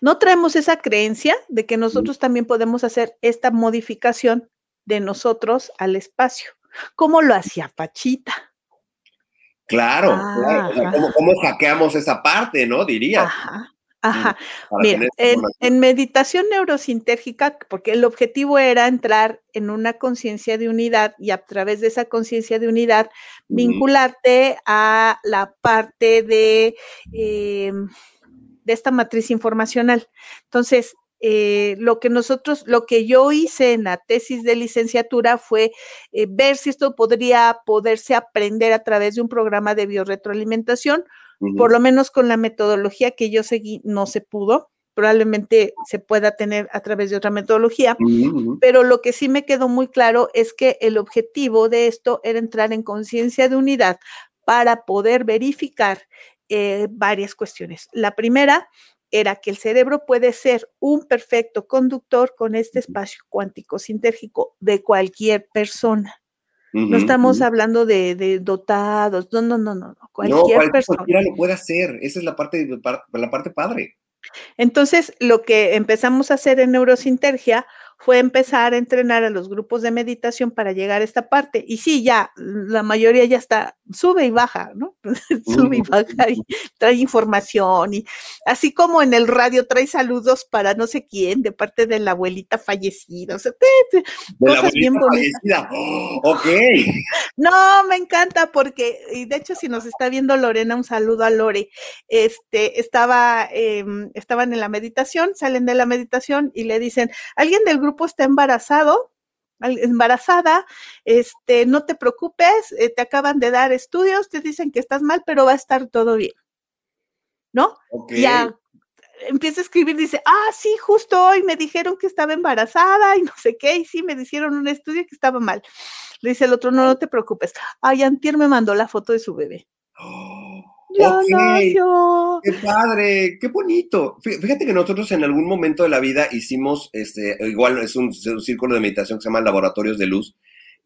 No traemos esa creencia de que nosotros también podemos hacer esta modificación de nosotros al espacio, como lo hacía Pachita. Claro, ah, claro. O sea, ¿cómo, ¿cómo, hackeamos esa parte, no? Diría. Ajá. Ajá. Mira, en, en, meditación neurosintérgica, porque el objetivo era entrar en una conciencia de unidad y a través de esa conciencia de unidad uh -huh. vincularte a la parte de, eh, de esta matriz informacional. Entonces, eh, lo que nosotros, lo que yo hice en la tesis de licenciatura fue eh, ver si esto podría poderse aprender a través de un programa de biorretroalimentación, uh -huh. por lo menos con la metodología que yo seguí no se pudo, probablemente se pueda tener a través de otra metodología, uh -huh. pero lo que sí me quedó muy claro es que el objetivo de esto era entrar en conciencia de unidad para poder verificar eh, varias cuestiones. La primera era que el cerebro puede ser un perfecto conductor con este espacio cuántico sintérgico de cualquier persona. Uh -huh, no estamos uh -huh. hablando de, de, dotados, no, no, no, no, cualquier no, cualquier persona. Cualquiera lo puede hacer, esa es la parte, la parte padre. Entonces, lo que empezamos a hacer en neurosintergia fue empezar a entrenar a los grupos de meditación para llegar a esta parte. Y sí, ya, la mayoría ya está, sube y baja, ¿no? sube y baja y trae información. Y así como en el radio trae saludos para no sé quién, de parte de la abuelita fallecida. O sea, te, te, de cosas bien fallecida. Oh, ok. No, me encanta porque, y de hecho, si nos está viendo Lorena, un saludo a Lore. Este, estaba, eh, estaban en la meditación, salen de la meditación y le dicen, alguien del grupo está embarazado, embarazada, este, no te preocupes, eh, te acaban de dar estudios, te dicen que estás mal, pero va a estar todo bien. ¿No? Okay. Ya empieza a escribir, dice, ah, sí, justo hoy me dijeron que estaba embarazada y no sé qué, y sí, me dijeron un estudio que estaba mal. Le dice el otro, no, no te preocupes. Ay, Antier me mandó la foto de su bebé. Oh. Okay. nació. Qué padre, qué bonito. Fíjate que nosotros en algún momento de la vida hicimos, este, igual es un, un círculo de meditación que se llama Laboratorios de Luz,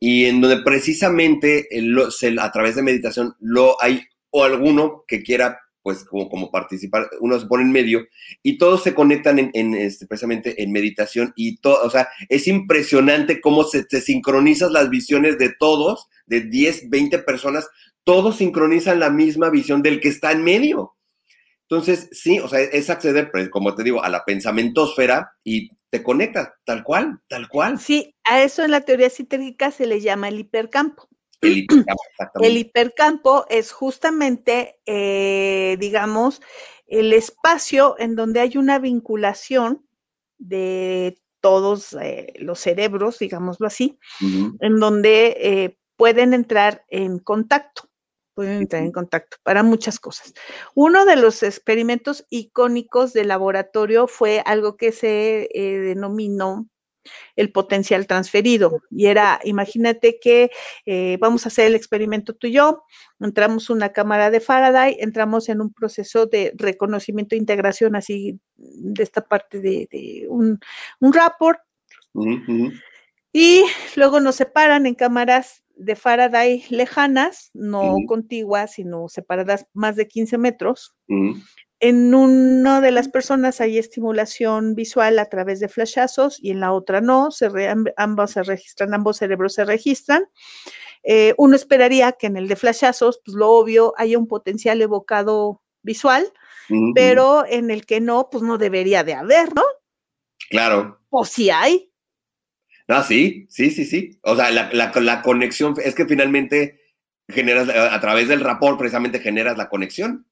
y en donde precisamente lo, se, a través de meditación lo hay o alguno que quiera pues como, como participar, uno se pone en medio y todos se conectan en, en este, precisamente en meditación y todo, o sea, es impresionante cómo se, se sincronizan las visiones de todos, de 10, 20 personas, todos sincronizan la misma visión del que está en medio. Entonces, sí, o sea, es acceder, pues, como te digo, a la pensamientosfera y te conectas, tal cual, tal cual. Sí, a eso en la teoría sintérgica se le llama el hipercampo. El hipercampo, el hipercampo es justamente, eh, digamos, el espacio en donde hay una vinculación de todos eh, los cerebros, digámoslo así, uh -huh. en donde eh, pueden entrar en contacto pueden entrar en contacto para muchas cosas. Uno de los experimentos icónicos del laboratorio fue algo que se eh, denominó el potencial transferido. Y era, imagínate que eh, vamos a hacer el experimento tú y yo, entramos una cámara de Faraday, entramos en un proceso de reconocimiento e integración así de esta parte de, de un, un rapport. Uh -huh. Y luego nos separan en cámaras de Faraday lejanas, no uh -huh. contiguas, sino separadas más de 15 metros. Uh -huh. En una de las personas hay estimulación visual a través de flashazos y en la otra no, se re, ambos se registran, ambos cerebros se registran. Eh, uno esperaría que en el de flashazos, pues lo obvio, haya un potencial evocado visual, uh -huh. pero en el que no, pues no debería de haber, ¿no? Claro. O si hay, no, sí, sí, sí, sí. O sea, la, la, conexión es que finalmente generas, a través del rapport precisamente generas la conexión.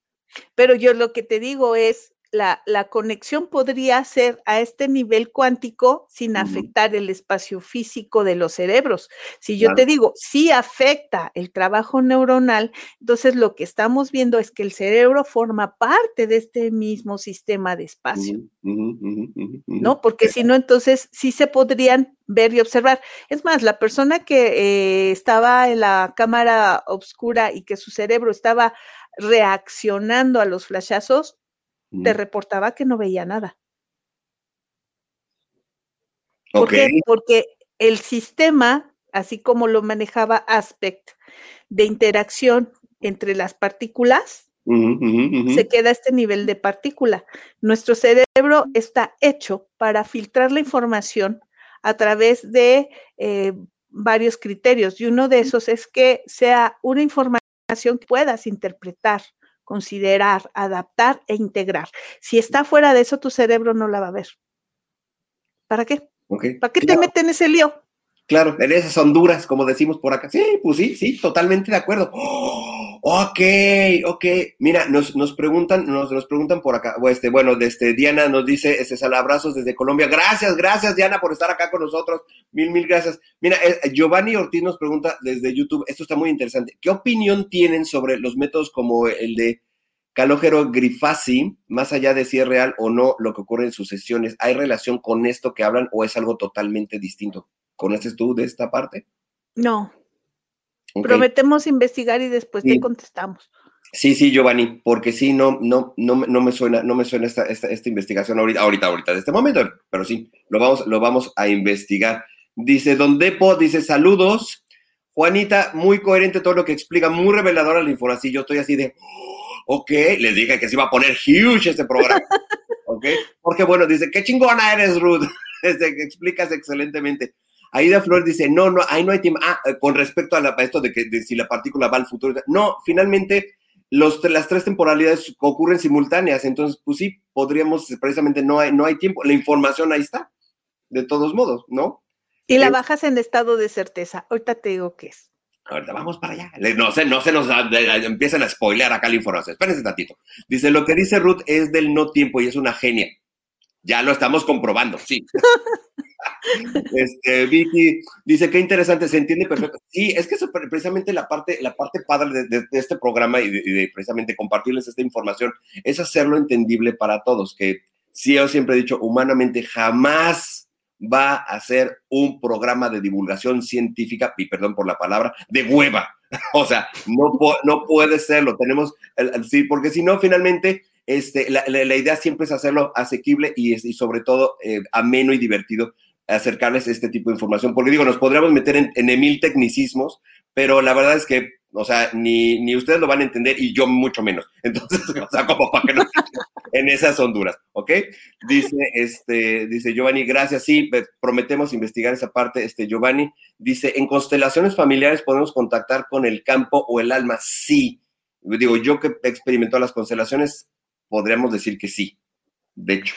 Pero yo lo que te digo es, la, la, conexión podría ser a este nivel cuántico sin afectar el espacio físico de los cerebros. Si yo claro. te digo, sí afecta el trabajo neuronal, entonces lo que estamos viendo es que el cerebro forma parte de este mismo sistema de espacio. Uh -huh, uh -huh, ¿No? Porque si no, entonces sí se podrían ver y observar. Es más, la persona que eh, estaba en la cámara oscura y que su cerebro estaba reaccionando a los flashazos, te reportaba que no veía nada. ¿Por okay. qué? Porque el sistema, así como lo manejaba Aspect, de interacción entre las partículas, uh -huh, uh -huh. se queda a este nivel de partícula. Nuestro cerebro está hecho para filtrar la información a través de eh, varios criterios y uno de esos es que sea una información que puedas interpretar, considerar, adaptar e integrar. Si está fuera de eso, tu cerebro no la va a ver. ¿Para qué? Okay. ¿Para qué claro. te meten ese lío? Claro, en esas Honduras, como decimos por acá. Sí, pues sí, sí, totalmente de acuerdo. Oh, ok, ok. Mira, nos, nos preguntan, nos, nos preguntan por acá. Este, bueno, desde Diana nos dice, este, sal abrazos desde Colombia. Gracias, gracias, Diana, por estar acá con nosotros. Mil, mil gracias. Mira, eh, Giovanni Ortiz nos pregunta desde YouTube, esto está muy interesante. ¿Qué opinión tienen sobre los métodos como el de Calogero Grifasi, más allá de si es real o no lo que ocurre en sus sesiones? ¿Hay relación con esto que hablan o es algo totalmente distinto? ¿Conoces tú de esta parte? No. Okay. Prometemos investigar y después sí. te contestamos. Sí, sí, Giovanni, porque sí, no, no, no, no me suena, no me suena esta, esta, esta investigación ahorita, ahorita, ahorita, de este momento, pero sí, lo vamos, lo vamos a investigar. Dice Don Depo, dice saludos. Juanita, muy coherente todo lo que explica, muy reveladora la información. Yo estoy así de, ok, les dije que se iba a poner huge este programa. ok, porque bueno, dice, qué chingona eres, Ruth. Que explicas excelentemente. Aida Flor dice, no, no, ahí no hay tiempo. Ah, con respecto a, la, a esto de que de si la partícula va al futuro. No, finalmente los, las tres temporalidades ocurren simultáneas, entonces, pues sí, podríamos, precisamente no hay, no hay tiempo. La información ahí está, de todos modos, ¿no? Y la bajas en estado de certeza. Ahorita te digo qué es. Ahorita vamos para allá. No se, no se nos empiezan a spoilear acá la información. Espérense tantito. Dice, lo que dice Ruth es del no tiempo y es una genia. Ya lo estamos comprobando, sí. Este, Vicky dice qué interesante, se entiende perfecto. Sí, es que eso, precisamente la parte, la parte padre de, de, de este programa y de, y de, precisamente compartirles esta información es hacerlo entendible para todos, que sí, yo siempre he dicho, humanamente jamás va a ser un programa de divulgación científica, y perdón por la palabra, de hueva. O sea, no, no puede serlo. Tenemos, sí, porque si no, finalmente, este, la, la, la, idea siempre es hacerlo asequible y, y sobre todo eh, ameno y divertido acercarles este tipo de información, porque digo, nos podríamos meter en, en mil tecnicismos, pero la verdad es que, o sea, ni, ni ustedes lo van a entender y yo mucho menos. Entonces, o sea, como para que no en esas Honduras, ¿ok? Dice, este, dice Giovanni, gracias, sí, prometemos investigar esa parte, este, Giovanni, dice, en constelaciones familiares podemos contactar con el campo o el alma, sí. Digo, yo que he experimentado las constelaciones, podríamos decir que sí, de hecho.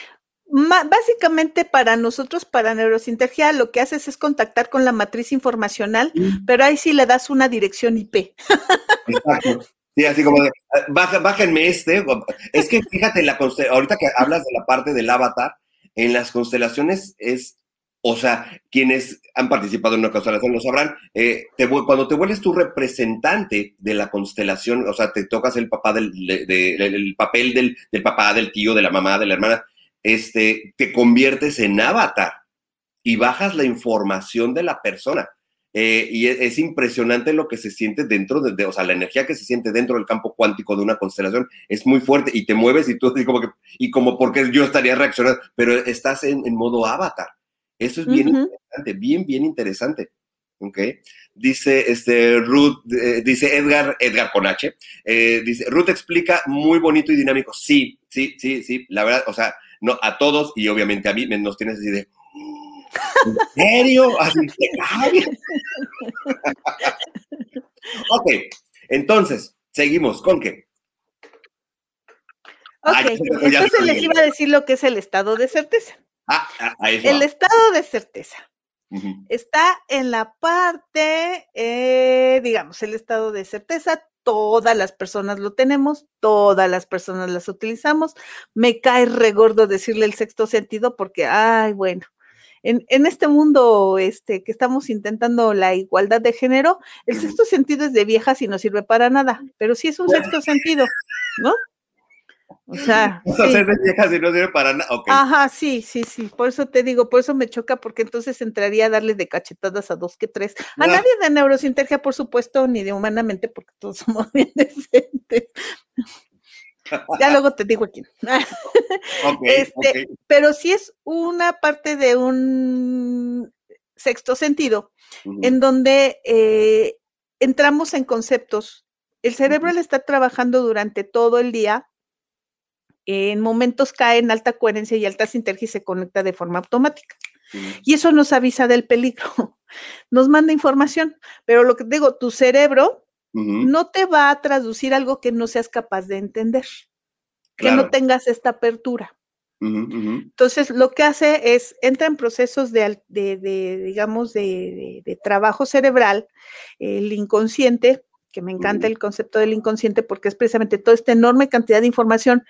Básicamente para nosotros, para Neurosintergia, lo que haces es contactar con la matriz informacional, pero ahí sí le das una dirección IP. Exacto. Sí, así como de, baja, bájenme este. Es que fíjate, la ahorita que hablas de la parte del avatar, en las constelaciones es, o sea, quienes han participado en una constelación lo sabrán, eh, te, cuando te vuelves tu representante de la constelación, o sea, te tocas el papá del, de, de, el papel del, del papá, del tío, de la mamá, de la hermana, este, te conviertes en avatar y bajas la información de la persona. Eh, y es, es, impresionante lo que se siente dentro de, de, o sea, la energía que se siente dentro del campo cuántico de una constelación es muy fuerte y te mueves y tú así como que, y como porque yo estaría reaccionando, pero estás en, en modo avatar. Eso es bien uh -huh. interesante, bien, bien interesante. ¿ok? Dice, este, Ruth, eh, dice Edgar, Edgar con H, eh, dice, Ruth explica muy bonito y dinámico. Sí, sí, sí, sí, la verdad, o sea, no, a todos y obviamente a mí nos tienes así de, ¿en serio? Así ok, entonces, seguimos con qué. Ok, Ay, entonces les iba a decir lo que es el estado de certeza. Ah, a eso el estado de certeza. Uh -huh. Está en la parte, eh, digamos, el estado de certeza todas las personas lo tenemos, todas las personas las utilizamos. Me cae regordo decirle el sexto sentido porque, ay, bueno, en, en, este mundo este, que estamos intentando la igualdad de género, el sexto sentido es de viejas y no sirve para nada, pero sí es un sexto sentido, ¿no? O sea. Sí. viejas y no sirve para nada. Okay. Ajá, sí, sí, sí. Por eso te digo, por eso me choca, porque entonces entraría a darle de cachetadas a dos que tres. A no. nadie de neurosintergia, por supuesto, ni de humanamente, porque todos somos bien decentes. ya luego te digo quién. Okay, este, okay. Pero sí es una parte de un sexto sentido, uh -huh. en donde eh, entramos en conceptos. El cerebro uh -huh. le está trabajando durante todo el día. En momentos cae en alta coherencia y alta sintergia y se conecta de forma automática. Y eso nos avisa del peligro. Nos manda información. Pero lo que digo, tu cerebro no te va a traducir algo que no seas capaz de entender, claro. que no tengas esta apertura. Uh -huh, uh -huh. Entonces, lo que hace es, entra en procesos de, de, de digamos, de, de, trabajo cerebral, el inconsciente, que me encanta el concepto del inconsciente porque es precisamente toda esta enorme cantidad de información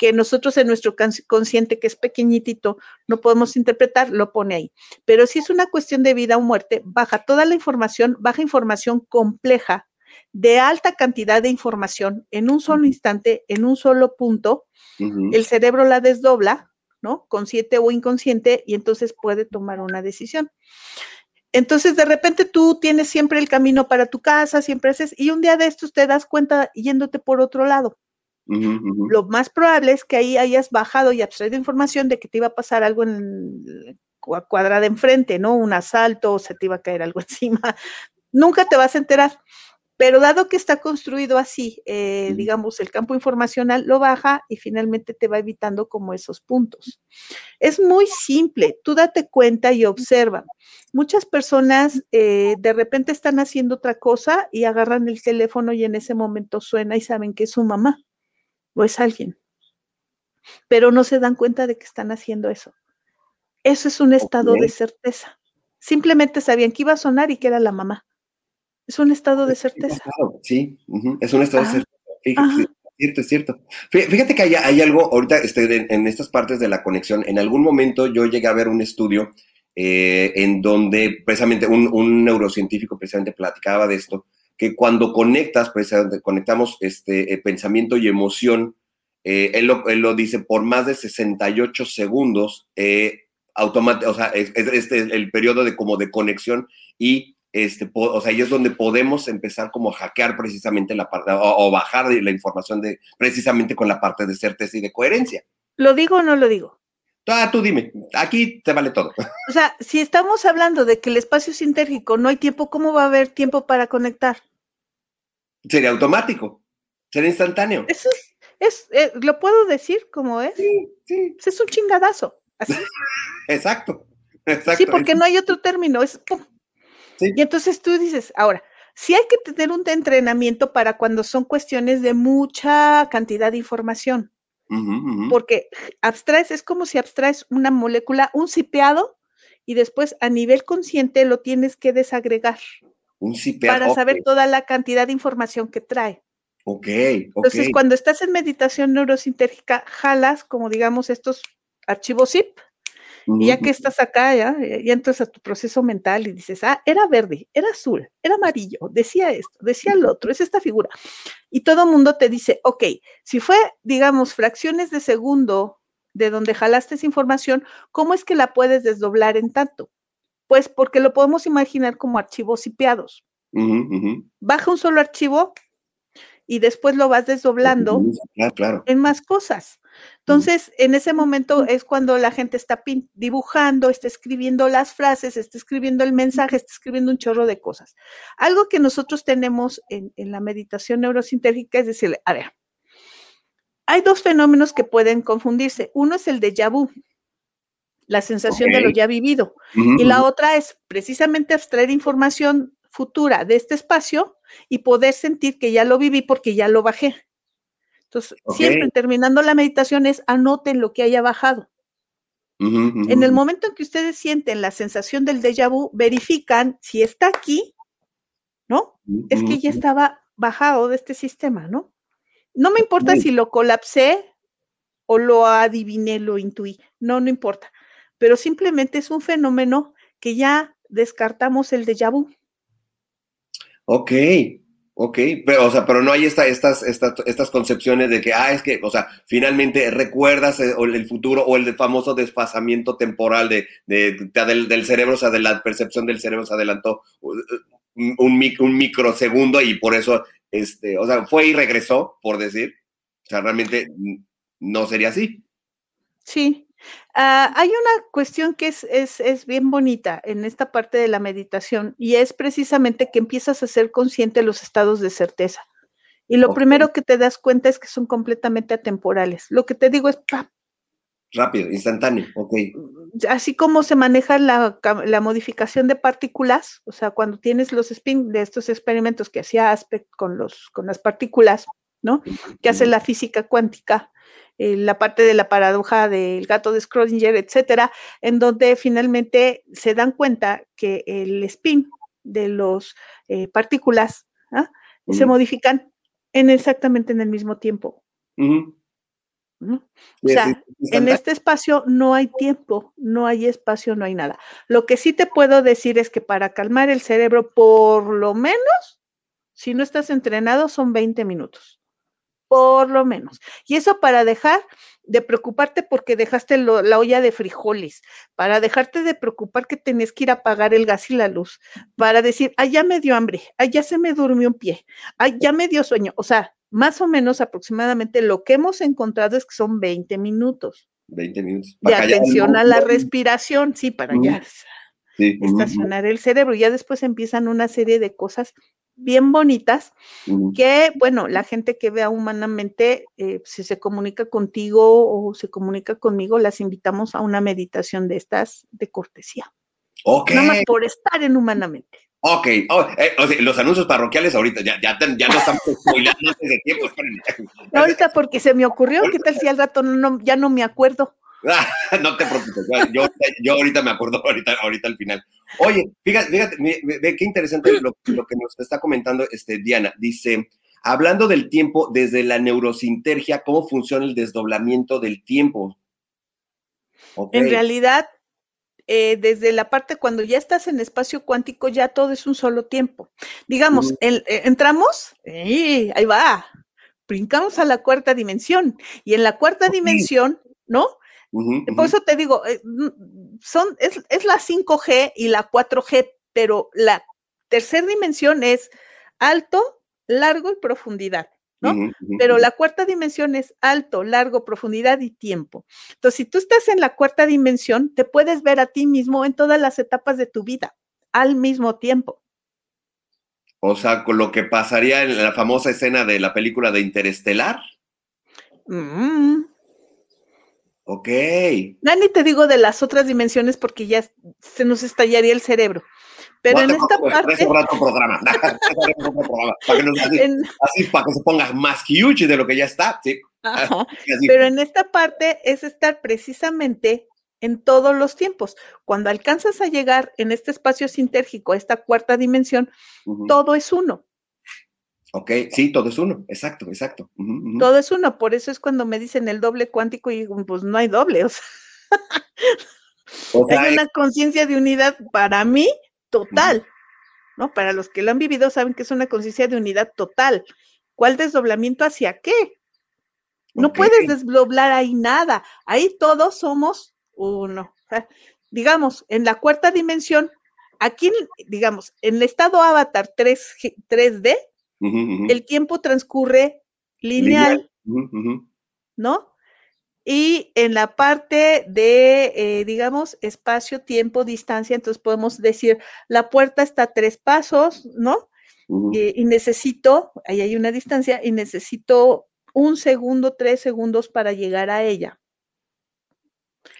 que nosotros en nuestro consciente, que es pequeñitito, no podemos interpretar, lo pone ahí. Pero si es una cuestión de vida o muerte, baja toda la información, baja información compleja, de alta cantidad de información en un solo instante, en un solo punto, uh -huh. el cerebro la desdobla, ¿no? Consciente o inconsciente, y entonces puede tomar una decisión. Entonces, de repente tú tienes siempre el camino para tu casa, siempre haces, y un día de estos te das cuenta yéndote por otro lado. Uh -huh, uh -huh. Lo más probable es que ahí hayas bajado y abstraído información de que te iba a pasar algo en cuadrada enfrente, ¿no? Un asalto, o se te iba a caer algo encima. Nunca te vas a enterar. Pero dado que está construido así, eh, digamos, el campo informacional lo baja y finalmente te va evitando como esos puntos. Es muy simple, tú date cuenta y observa. Muchas personas eh, de repente están haciendo otra cosa y agarran el teléfono y en ese momento suena y saben que es su mamá o es alguien. Pero no se dan cuenta de que están haciendo eso. Eso es un estado okay. de certeza. Simplemente sabían que iba a sonar y que era la mamá. Es un estado de certeza. Sí, uh -huh. es un estado de certeza. Fíjate, es cierto, es cierto. Fíjate que hay, hay algo, ahorita este, en, en, estas partes de la conexión, en algún momento yo llegué a ver un estudio eh, en donde precisamente un, un, neurocientífico precisamente platicaba de esto, que cuando conectas, precisamente conectamos este, eh, pensamiento y emoción, eh, él, lo, él, lo, dice, por más de 68 segundos, eh, o sea, es, es, este es el periodo de como de conexión y este, o sea, ahí es donde podemos empezar como a hackear precisamente la parte, o, o, bajar la información de, precisamente con la parte de certeza y de coherencia. ¿Lo digo o no lo digo? Ah, tú dime, aquí te vale todo. O sea, si estamos hablando de que el espacio es intérgico, no hay tiempo, ¿cómo va a haber tiempo para conectar? Sería automático, sería instantáneo. Eso es, es eh, ¿lo puedo decir como es? Sí, sí. Es un chingadazo. Así. exacto, exacto. Sí, porque no hay otro término, es pum, Sí. Y entonces tú dices, ahora, sí hay que tener un entrenamiento para cuando son cuestiones de mucha cantidad de información. Uh -huh, uh -huh. Porque abstraes, es como si abstraes una molécula, un cipeado, y después a nivel consciente lo tienes que desagregar. Un. Para saber okay. toda la cantidad de información que trae. Ok, ok. Entonces, cuando estás en meditación neurosintérgica, jalas, como digamos, estos archivos zip, y ya que estás acá, ya, ya entras a tu proceso mental y dices, ah, era verde, era azul, era amarillo, decía esto, decía lo otro, es esta figura. Y todo el mundo te dice, ok, si fue, digamos, fracciones de segundo de donde jalaste esa información, ¿cómo es que la puedes desdoblar en tanto? Pues porque lo podemos imaginar como archivos cipeados. Uh -huh, uh -huh. Baja un solo archivo y después lo vas desdoblando claro, claro. en más cosas. Entonces, en ese momento es cuando la gente está dibujando, está escribiendo las frases, está escribiendo el mensaje, está escribiendo un chorro de cosas. Algo que nosotros tenemos en, en la meditación neurosintérgica es decirle, a ver, hay dos fenómenos que pueden confundirse. Uno es el déjà vu, la sensación okay. de lo ya vivido. Uh -huh. Y la otra es precisamente abstraer información futura de este espacio y poder sentir que ya lo viví porque ya lo bajé. Entonces, okay. siempre terminando la meditación es anoten lo que haya bajado. Uh -huh, uh -huh. En el momento en que ustedes sienten la sensación del déjà vu, verifican si está aquí, ¿no? Es que ya estaba bajado de este sistema, ¿no? No me importa si lo colapsé o lo adiviné, lo intuí, no, no importa, pero simplemente es un fenómeno que ya descartamos el déjà vu. Ok, ok, pero, o sea, pero no hay esta, estas, estas, estas concepciones de que, ah, es que, o sea, finalmente recuerdas el, el futuro o el famoso desfasamiento temporal de, de, de del, del, cerebro, o sea, de la percepción del cerebro se adelantó un, un, un microsegundo y por eso, este, o sea, fue y regresó, por decir. O sea, realmente no sería así. Sí, Uh, hay una cuestión que es, es, es, bien bonita en esta parte de la meditación y es precisamente que empiezas a ser consciente de los estados de certeza. Y lo okay. primero que te das cuenta es que son completamente atemporales. Lo que te digo es... Rápido, instantáneo, ok. Así como se maneja la, la, modificación de partículas, o sea, cuando tienes los spin de estos experimentos que hacía Aspect con, los, con las partículas, ¿no? Que hace la física cuántica, eh, la parte de la paradoja del gato de Schrödinger, etcétera, en donde finalmente se dan cuenta que el spin de las eh, partículas ¿ah? uh -huh. se modifican en exactamente en el mismo tiempo. Uh -huh. ¿no? O sea, en este espacio no hay tiempo, no hay espacio, no hay nada. Lo que sí te puedo decir es que para calmar el cerebro, por lo menos, si no estás entrenado, son 20 minutos por lo menos. Y eso para dejar de preocuparte porque dejaste lo, la olla de frijoles, para dejarte de preocupar que tenés que ir a pagar el gas y la luz, para decir, ay, ya me dio hambre, ay, ya se me durmió un pie, ay, ya me dio sueño. O sea, más o menos aproximadamente lo que hemos encontrado es que son 20 minutos. 20 minutos. De atención a la respiración, sí, para ya sí. estacionar el cerebro. Ya después empiezan una serie de cosas bien bonitas, uh -huh. que, bueno, la gente que vea humanamente, eh, si se comunica contigo o se comunica conmigo, las invitamos a una meditación de estas de cortesía. Ok. Nada más por estar en humanamente. Ok, oh, eh, o sea, los anuncios parroquiales ahorita ya, ya, ya no estamos spoilando antes de tiempo. Ahorita porque se me ocurrió, ¿qué tal si al rato no, no, ya no me acuerdo? no te preocupes, yo, yo, ahorita me acuerdo, ahorita, ahorita al final. Oye, fíjate, fíjate, ve qué interesante lo, lo, que nos está comentando este, Diana. Dice, hablando del tiempo desde la neurosintergia, ¿cómo funciona el desdoblamiento del tiempo? Okay. En realidad, eh, desde la parte cuando ya estás en espacio cuántico, ya todo es un solo tiempo. Digamos, mm. el, eh, entramos, eh, ahí va, brincamos a la cuarta dimensión, y en la cuarta okay. dimensión, ¿no? Uh -huh, uh -huh. Por eso te digo, eh, son, es, es, la 5G y la 4G, pero la tercera dimensión es alto, largo y profundidad. ¿no? Uh -huh, pero la cuarta dimensión es alto, largo, profundidad y tiempo. Entonces, si tú estás en la cuarta dimensión, te puedes ver a ti mismo en todas las etapas de tu vida al mismo tiempo. O sea, con lo que pasaría en la famosa escena de la película de Interestelar. Mm. Ok. Ya ni te digo de las otras dimensiones porque ya se nos estallaría el cerebro. Pero en esta parte. Programa. Para que nos, así, en... así, para que se ponga más huge de lo que ya está. Sí. Pero en esta parte es estar precisamente en todos los tiempos. Cuando alcanzas a llegar en este espacio sintérgico, a esta cuarta dimensión, uh -huh. todo es uno. Ok, sí, todo es uno, exacto, exacto. Uh -huh. Todo es uno, por eso es cuando me dicen el doble cuántico y digo, pues no hay doble, o sea, o sea hay una conciencia de unidad para mí total, uh -huh. ¿no? Para los que lo han vivido saben que es una conciencia de unidad total. ¿Cuál desdoblamiento hacia qué? No okay. puedes desdoblar ahí nada, ahí todos somos uno. O sea, digamos, en la cuarta dimensión, aquí, digamos, en el estado avatar 3, 3D, Uh -huh. el tiempo transcurre lineal. ¿no? Y en la parte de, eh, digamos, espacio, tiempo, distancia, entonces podemos decir, la puerta está a tres pasos, ¿no? -huh. y, y necesito, ahí hay una distancia, y necesito un segundo, tres segundos para llegar a ella.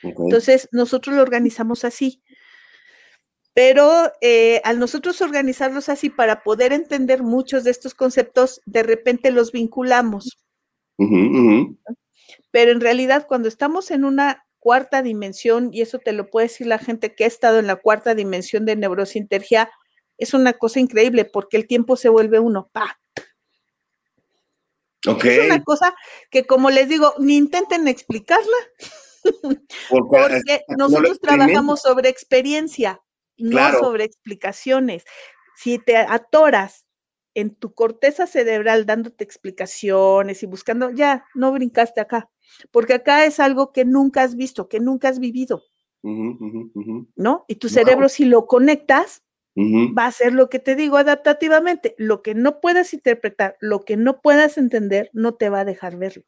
Okay. Entonces, nosotros lo organizamos así. Pero eh, al nosotros organizarlos así para poder entender muchos de estos conceptos, de repente los vinculamos. Uh -huh, uh -huh. Pero en realidad cuando estamos en una cuarta dimensión, y eso te lo puede decir la gente que ha estado en la cuarta dimensión de neurosintergia, es una cosa increíble porque el tiempo se vuelve uno, pa. Ok. Es una cosa que, como les digo, ni intenten explicarla, Porque, porque nosotros trabajamos sobre experiencia, no Claro. sobre explicaciones. Si te atoras en tu corteza cerebral dándote explicaciones y buscando, ya, no brincaste acá, porque acá es algo que nunca has visto, que nunca has vivido, ¿no? Y tu Wow. cerebro, si lo conectas, va a ser lo que te digo adaptativamente. Lo que no puedas interpretar, lo que no puedas entender, no te va a dejar verlo.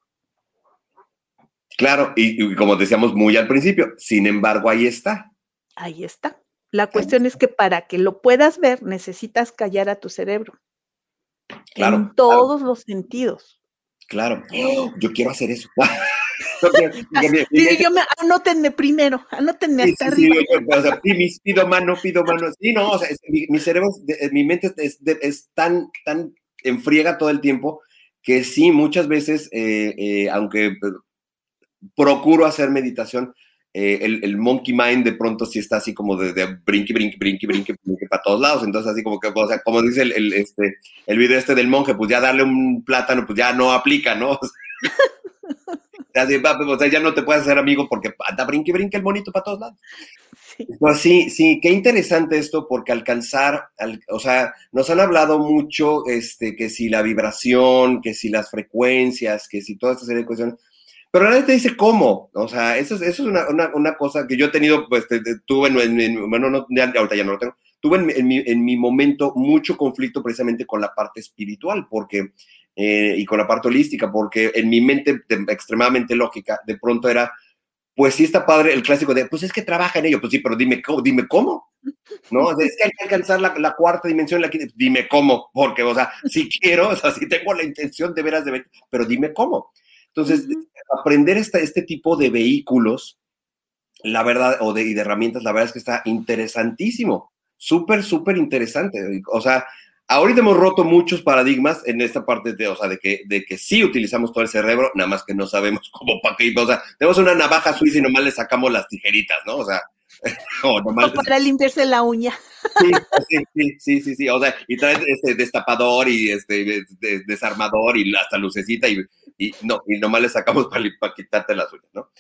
Claro, y, y como decíamos muy al principio, sin embargo, ahí está. Ahí está. La cuestión es que para que lo puedas ver, necesitas callar a tu cerebro. Claro, en todos los sentidos. Claro. Yo quiero hacer eso. Sí, yo me, anótenme primero, anótenme hasta sí, sí, arriba. yo- o sea, pi- pido mano, pido mano. Sí, no, o sea, es- mi, mi cerebro, mi mente es, tan, tan enfriega todo el tiempo que sí, muchas veces, eh, eh, aunque eh, procuro hacer meditación, eh, el, el monkey mind de pronto sí está así como de, de brinque, brinque, brinque, brinque, brinque para todos lados. Entonces, así como que, o sea, como dice el, el, este, el video este del monje, pues ya darle un plátano, pues ya no aplica, ¿no? De- va, o sea, ya no te puedes hacer amigo porque anda brinque, brinque el monito para todos lados. Sí. Pues sí, sí, qué interesante esto, porque alcanzar, al- o sea, nos han hablado mucho, este, que si la vibración, que si las frecuencias, que si toda esta serie de cuestiones, pero nadie te dice cómo, o sea, eso es, eso es una, una, una cosa que yo he tenido, pues, tuve, en, en- en- bueno, no, ahorita ya no lo tengo, tuve en, en mi, en mi momento mucho conflicto precisamente con la parte espiritual, porque, eh, y con la parte holística, porque en mi mente de- extremadamente lógica, de pronto era, pues sí está padre el clásico de, pues es que trabaja en ello, pues sí, pero dime cómo, dime cómo, ¿no? O sea, es que hay que alcanzar la, la cuarta dimensión, la quinta, dime cómo, porque, o sea, si quiero, o sea, si tengo la intención de veras de ver, pero dime cómo. Entonces, aprender esta, este tipo de vehículos, la verdad, o de, y de herramientas, la verdad es que está interesantísimo, súper, súper interesante. O sea, ahorita hemos roto muchos paradigmas en esta parte de, o sea, de que, de que sí utilizamos todo el cerebro, nada más que no sabemos cómo para qué, o sea, tenemos una navaja suiza y nomás le sacamos las tijeritas, ¿no? O sea, o nomás para limpiarse la uña. Sí, sí, sí, sí, sí, sí, o sea, y traes este destapador y este de- de- desarmador y hasta lucecita y, y no, y nomás le sacamos para, quitarte las uñas, ¿no?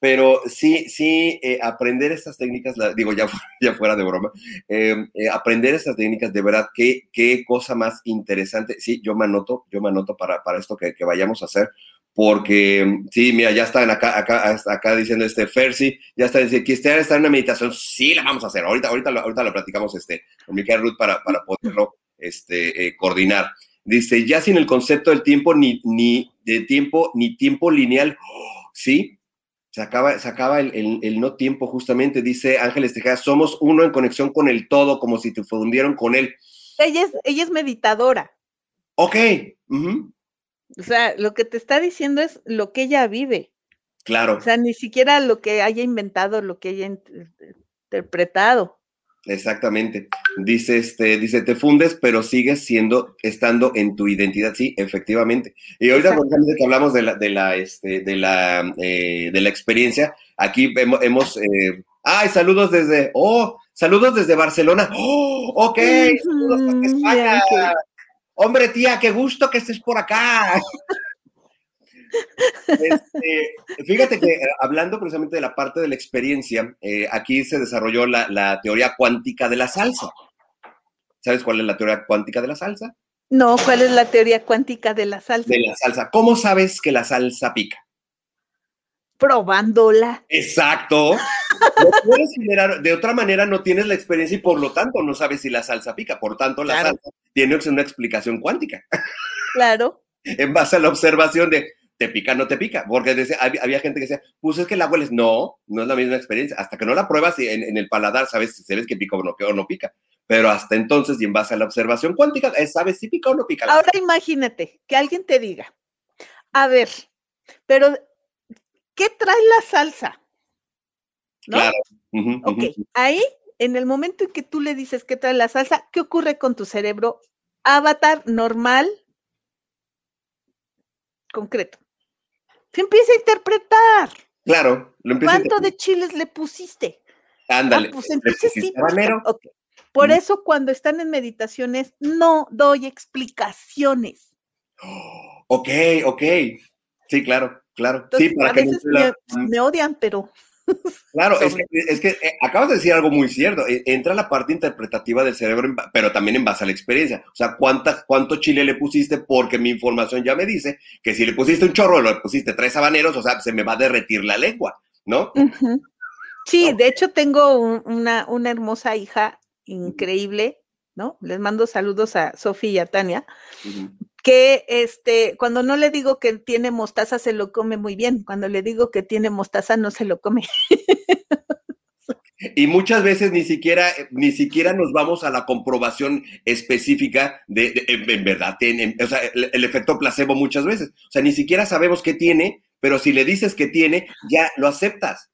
Pero sí, sí, eh, aprender estas técnicas, la- digo, ya, ya fuera de broma, eh, eh, aprender estas técnicas, de verdad, qué, qué cosa más interesante. Sí, yo me anoto, yo me anoto para, para esto que, que vayamos a hacer, porque sí, mira, ya están acá, acá, acá diciendo este Fersi, ya está diciendo que está en una meditación, sí la vamos a hacer, ahorita, ahorita, ahorita lo platicamos este, con mi querida Ruth para, para poderlo este, eh, coordinar. Dice, ya sin el concepto del tiempo, ni, ni de tiempo, ni tiempo lineal, ¡Oh! sí, se acaba, se acaba el, el- el no tiempo justamente, dice Ángeles Tejada, somos uno en conexión con el todo, como si te fundieron con él. Ella es, ella es meditadora. Ok, ujú, O sea, lo que te está diciendo es lo que ella vive. claro. O sea, ni siquiera lo que haya inventado, lo que haya int- interpretado. Exactamente. Dice, este, dice, te fundes, pero sigues siendo, estando en tu identidad. Sí, efectivamente. Y ahorita, que hablamos de la, de la, este, de la, eh, de la experiencia, aquí hemos, hemos eh, ay, saludos desde, oh, saludos desde Barcelona. Oh, ok, saludos desde España. vean que- Hombre, tía, qué gusto que estés por acá. Este, fíjate que eh, hablando precisamente de la parte de la experiencia, eh, aquí se desarrolló la, la teoría cuántica de la salsa. ¿Sabes cuál es la teoría cuántica de la salsa? No, ¿cuál es la teoría cuántica de la salsa? De la salsa. ¿Cómo sabes que la salsa pica? Probándola. Exacto. No puedes generar, de otra manera no tienes la experiencia y por lo tanto no sabes si la salsa pica. Por tanto, la Claro. salsa tiene una explicación cuántica. Claro. en base a la observación de te pica, no te pica. Porque decía- había, había gente que decía, pues es que la hueles. No, no es la misma experiencia. Hasta que no la pruebas y en, en el paladar, sabes si sabes que pica o no, que- o no pica. Pero hasta entonces, y en base a la observación cuántica, eh, sabes si pica o no pica. Ahora imagínate que alguien te diga, a ver, pero ¿qué trae la salsa? ¿No? Claro. Ok, ahí, en el momento en que tú le dices qué trae la salsa, ¿qué ocurre con tu cerebro? Avatar normal, concreto. Se empieza a interpretar. Claro, lo empieza a ¿Cuánto de chiles le pusiste? Ándale. Ah, pues entonces sí. pusiste pues, habanero. ok. Por eso cuando están en meditaciones no doy explicaciones. Ok, ok. Sí, claro, claro. Entonces, sí, para a que veces no la- me, me odian, pero Claro, es que, es que eh, acabas de decir algo muy cierto. Eh, Entra la parte interpretativa del cerebro, pero también en base a la experiencia. O sea, ¿cuánta, ¿cuánto chile le pusiste? Porque mi información ya me dice que si le pusiste un chorro, le pusiste tres habaneros, o sea, se me va a derretir la lengua, ¿no? Sí, de hecho tengo un- una, una hermosa hija increíble, ¿no? Les mando saludos a Sofía y a Tania. Que este, cuando no le digo que tiene mostaza, se lo come muy bien. Cuando le digo que tiene mostaza, no se lo come. Y muchas veces ni siquiera, ni siquiera nos vamos a la comprobación específica de, de- en, en verdad, tiene, o sea, el, el efecto placebo muchas veces. O sea, ni siquiera sabemos qué tiene, pero si le dices que tiene, ya lo aceptas.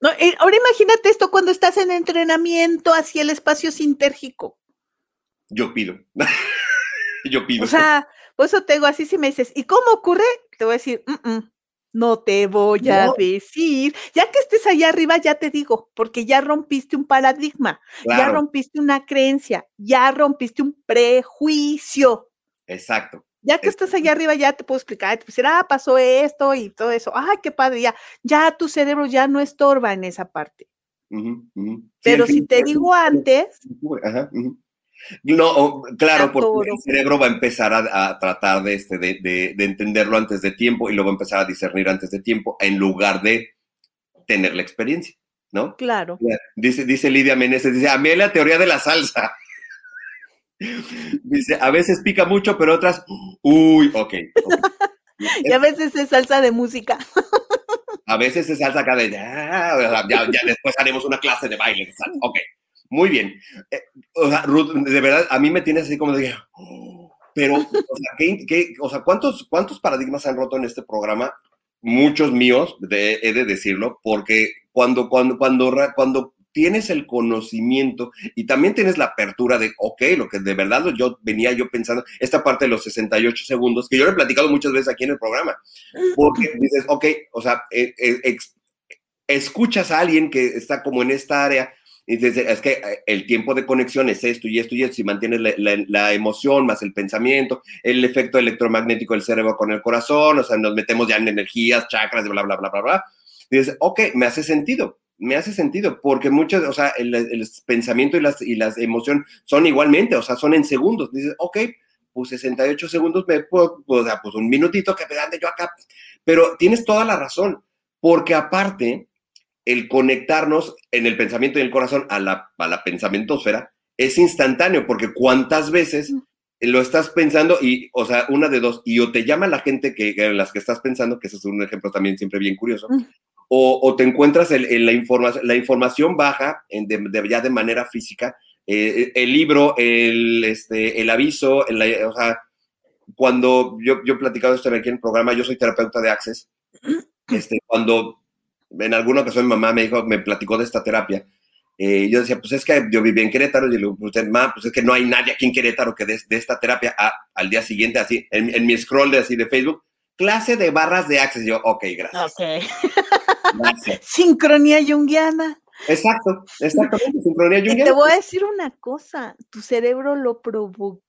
No, eh, ahora imagínate esto cuando estás en entrenamiento hacia el espacio sintérgico. Yo pido. Yo pido. O sea, por eso te digo así si me dices, ¿y cómo ocurre? Te voy a decir, "Mm, mm, no te voy a decir. Ya que estés allá arriba, ya te digo, porque ya rompiste un paradigma, ya rompiste una creencia, ya rompiste un prejuicio. Exacto. Ya que estás allá arriba, ya te puedo explicar, te puedo decir, ah, pasó esto y todo eso. Ay, qué padre, ya, ya tu cerebro ya no estorba en esa parte. Pero si fin- te digo antes. No, o- claro, porque el cerebro va a empezar a, a tratar de, este, de, de- de entenderlo antes de tiempo y lo va a empezar a discernir antes de tiempo en lugar de tener la experiencia, ¿no? claro. Dice, dice Lidia Meneses, dice, a mí la teoría de la salsa. Dice, a veces pica mucho, pero otras, uy, ok. ok. Y a veces es salsa de música. A veces se salsa acá de, "Ah", o sea, ya, ya después haremos una clase de baile de salsa. Ok, muy bien. Eh, o sea, Ruth, de verdad, a mí me tienes así como de, "Oh", pero, o sea, ¿qué- qué- o sea, ¿cuántos, ¿cuántos paradigmas han roto en este programa? Muchos míos, de- he de decirlo, porque cuando, cuando, cuando, cuando tienes el conocimiento y también tienes la apertura de, ok, lo que de verdad yo venía yo pensando, esta parte de los 68 segundos, que yo lo he platicado muchas veces aquí en el programa, porque dices, ok, o sea, eh, eh, escuchas a alguien que está como en esta área dices, es que eh, el tiempo de conexión es esto y esto y esto, si mantienes la, la- la emoción más el pensamiento, el efecto electromagnético del cerebro con el corazón, o sea, nos metemos ya en energías, chakras, bla, bla, bla, bla, bla. Dices, ok, me hace sentido, me hace sentido, porque muchas, o sea, el, el pensamiento y las, y las emociones son igualmente, o sea, son en segundos. Dices, ok, pues 68 segundos, me puedo, o sea, pues un minutito que me ande yo acá. Pero tienes toda la razón, porque aparte, el conectarnos en el pensamiento y el corazón a la, a la pensamientosfera es instantáneo, porque cuántas veces lo estás pensando y, o sea, una de dos, y o te llama la gente que, en las que estás pensando, que ese es un ejemplo también siempre bien curioso, Mm. o, o te encuentras en, en la información, la información baja en de, de- ya de manera física, eh, el libro, el, este, el aviso, el- la- o sea, cuando yo, yo he platicado esto aquí en el programa, yo soy terapeuta de Access, este, cuando en alguna ocasión mi mamá me dijo, me platicó de esta terapia, eh, yo decía, pues es que yo vivía en Querétaro, y le digo, usted, ma, pues es que no hay nadie aquí en Querétaro que dé de esta terapia Ah, al día siguiente, así, en, en mi scroll de así de Facebook, clase de barras de Access, yo, ok, gracias. gracias. Sincronía junguiana. Exacto, exactamente, sincronía Y te junguiana. voy a decir una cosa, tu cerebro lo provocó.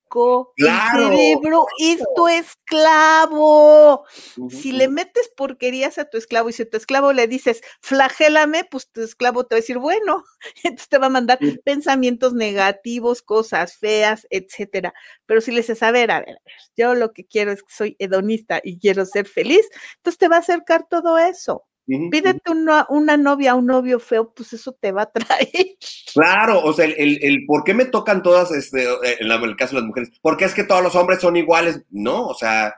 Claro. El cerebro es tu esclavo. Si le metes porquerías a tu esclavo y si a tu esclavo le dices, flagélame, pues tu esclavo te va a decir, bueno, entonces te va a mandar pensamientos negativos, cosas feas, etcétera. Pero si le dices, a ver, a ver, a ver, yo lo que quiero es que soy hedonista y quiero ser feliz, entonces te va a acercar todo eso. Pídete una, una novia, un novio feo, pues eso te va a traer. Claro, o sea, el, el, el por qué me tocan todas, este, eh, en la- el caso de las mujeres, porque es que todos los hombres son iguales, no, o sea,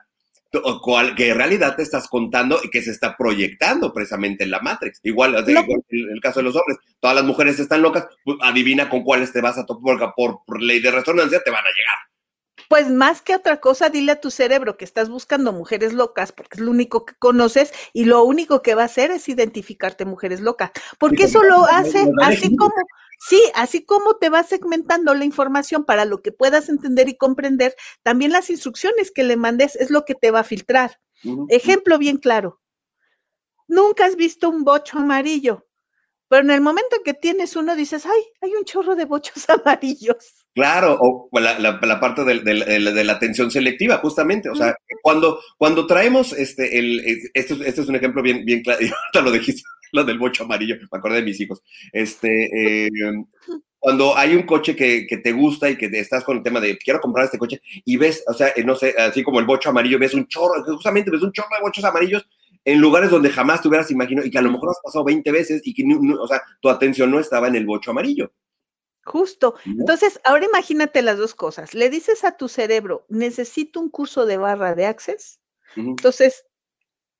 cual, que en realidad te estás contando y que se está proyectando precisamente en la Matrix. Igual, o sea, No. igual el, el caso de los hombres, todas las mujeres están locas, pues, adivina con cuáles te vas a topar, porque por, por ley de resonancia te van a llegar. Pues más que otra cosa, dile a tu cerebro que estás buscando mujeres locas porque es lo único que conoces y lo único que va a hacer es identificarte mujeres locas. Porque eso lo hace así como, sí, así como te va segmentando la información para lo que puedas entender y comprender, también las instrucciones que le mandes es lo que te va a filtrar. Ejemplo bien claro. Nunca has visto un bocho amarillo. Pero en el momento que tienes uno, dices, ay, hay un chorro de bochos amarillos. Claro, o la, la, la parte de, de, de, la atención selectiva, justamente. O sea, cuando, cuando traemos este, el, este, este es un ejemplo bien, bien claro, ahorita lo dijiste, lo del bocho amarillo, me acordé de mis hijos. Este, eh, cuando hay un coche que, que, te gusta y que estás con el tema de quiero comprar este coche y ves, o sea, no sé, así como el bocho amarillo, ves un chorro, justamente ves un chorro de bochos amarillos en lugares donde jamás te hubieras imaginado y que a lo mejor has pasado 20 veces y que, no, o sea, tu atención no estaba en el bocho amarillo. Justo. Entonces, ahora imagínate las dos cosas. Le dices a tu cerebro, necesito un curso de barra de access. Uh -huh. Entonces,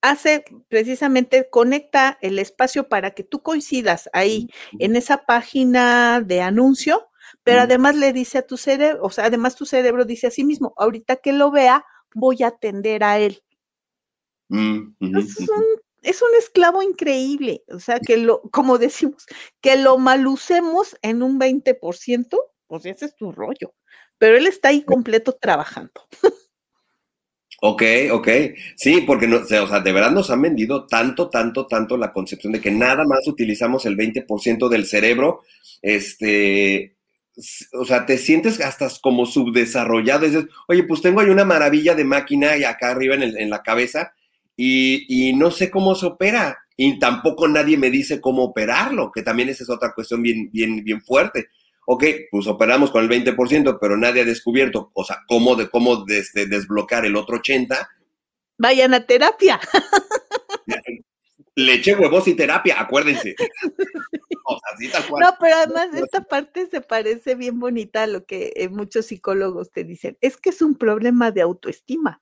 hace precisamente, conecta el espacio para que tú coincidas ahí uh -huh. en esa página de anuncio, pero uh -huh. además le dice a tu cerebro, o sea, además tu cerebro dice a sí mismo, ahorita que lo vea, voy a atender a él. Es un, es un esclavo increíble, o sea, que lo, como decimos, que lo malucemos en un 20%, pues ese es tu rollo, pero él está ahí completo trabajando. Ok, ok. Sí, porque no, o sea, de verdad nos han vendido tanto, tanto, tanto la concepción de que nada más utilizamos el 20% del cerebro, este, o sea, te sientes hasta como subdesarrollado. Dices, oye, pues tengo ahí una maravilla de máquina y acá arriba en, el, en la cabeza y, y, no sé cómo se opera. Y tampoco nadie me dice cómo operarlo, que también esa es otra cuestión bien, bien, bien fuerte ok, pues operamos con el 20%, pero nadie ha descubierto, o sea, cómo, de, cómo desde desbloquear el otro 80%. Vayan a terapia. Leche, huevos y terapia, acuérdense. o sea, así tal cual. No, pero además esta parte se parece bien bonita a lo que eh, muchos psicólogos te dicen. Es que es un problema de autoestima.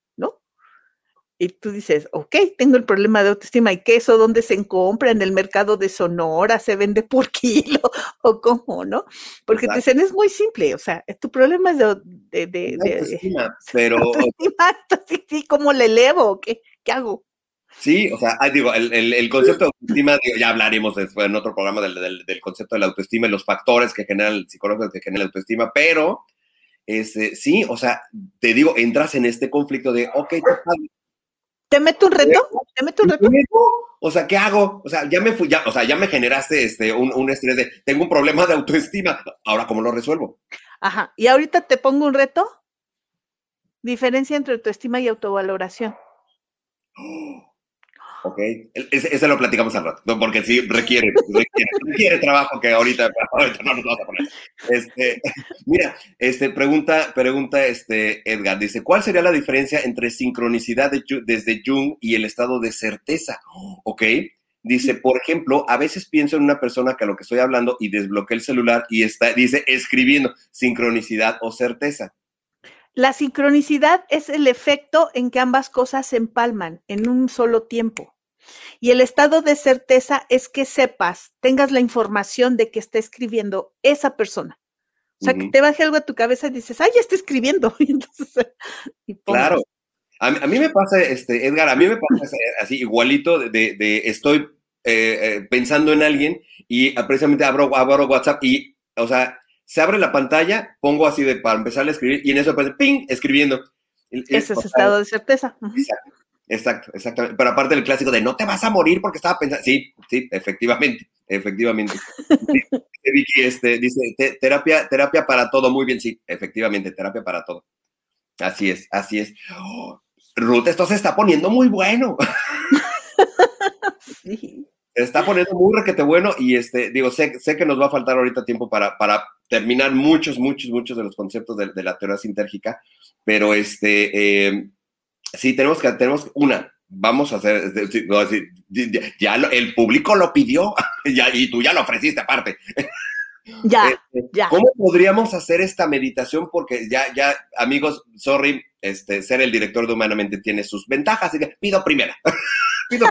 Y tú dices, ok, tengo el problema de autoestima, ¿y queso dónde se compra? ¿En el mercado de Sonora? ¿Se vende por kilo? ¿O cómo, no? Porque Exacto. te dicen, es muy simple, o sea, tu problema es de... de, de, de autoestima, pero... Autoestima, sí, ¿cómo le elevo? ¿Qué, qué hago? Sí, o sea, digo, el, el, el concepto de autoestima, digo, ya hablaremos después en otro programa del, del, del, concepto de la autoestima y los factores que generan, psicólogos que generan la autoestima, pero este, sí, o sea, te digo, entras en este conflicto de, ok, ¿Te meto un reto? ¿Te meto un reto? O sea, ¿qué hago? O sea, ya me fui, ya, o sea, ya me generaste este, un, un estrés de, tengo un problema de autoestima, ahora ¿cómo lo resuelvo? Ajá, y ahorita te pongo un reto. Diferencia entre autoestima y autovaloración. Ok, ese, ese, lo platicamos al rato, porque sí requiere, requiere, trabajo que ahorita, no nos vamos a poner. Este, mira, este, pregunta, pregunta este, Edgar, dice, ¿cuál sería la diferencia entre sincronicidad de, desde Jung y el estado de certeza? Ok, dice, por ejemplo, a veces pienso en una persona que a lo que estoy hablando y desbloquea el celular y está, dice, escribiendo sincronicidad o certeza. La sincronicidad es el efecto en que ambas cosas se empalman en un solo tiempo. Y el estado de certeza es que sepas, tengas la información de que está escribiendo esa persona. O sea, uh -huh. que te baje algo a tu cabeza y dices, ay, ya está escribiendo. Y entonces, y claro. A, a, mí me pasa, este, Edgar, a mí me pasa así, igualito, de, de, de estoy eh, eh, pensando en alguien y precisamente abro, abro WhatsApp y, o sea, se abre la pantalla, pongo así de para empezar a escribir y en eso aparece ping, escribiendo. Ese es estado de certeza. Exacto, exacto, exactamente. Pero aparte del clásico de no te vas a morir porque estaba pensando. Sí, sí, efectivamente, efectivamente. Vicky este, dice terapia, terapia para todo, muy bien, sí, efectivamente, terapia para todo. Así es, así es. Oh, Ruth, esto se está poniendo muy bueno. sí se está poniendo muy requete bueno y este, digo, sé, sé que nos va a faltar ahorita tiempo para, para terminar muchos, muchos, muchos de los conceptos de, de la teoría sintérgica, pero este, eh, sí, tenemos que, tenemos una, vamos a hacer, ya el público lo pidió ya, y tú ya lo ofreciste aparte. Ya, este, ya. ¿Cómo podríamos hacer esta meditación? Porque ya, ya, amigos, sorry, este, ser el director de Humanamente tiene sus ventajas, que pido primera. pido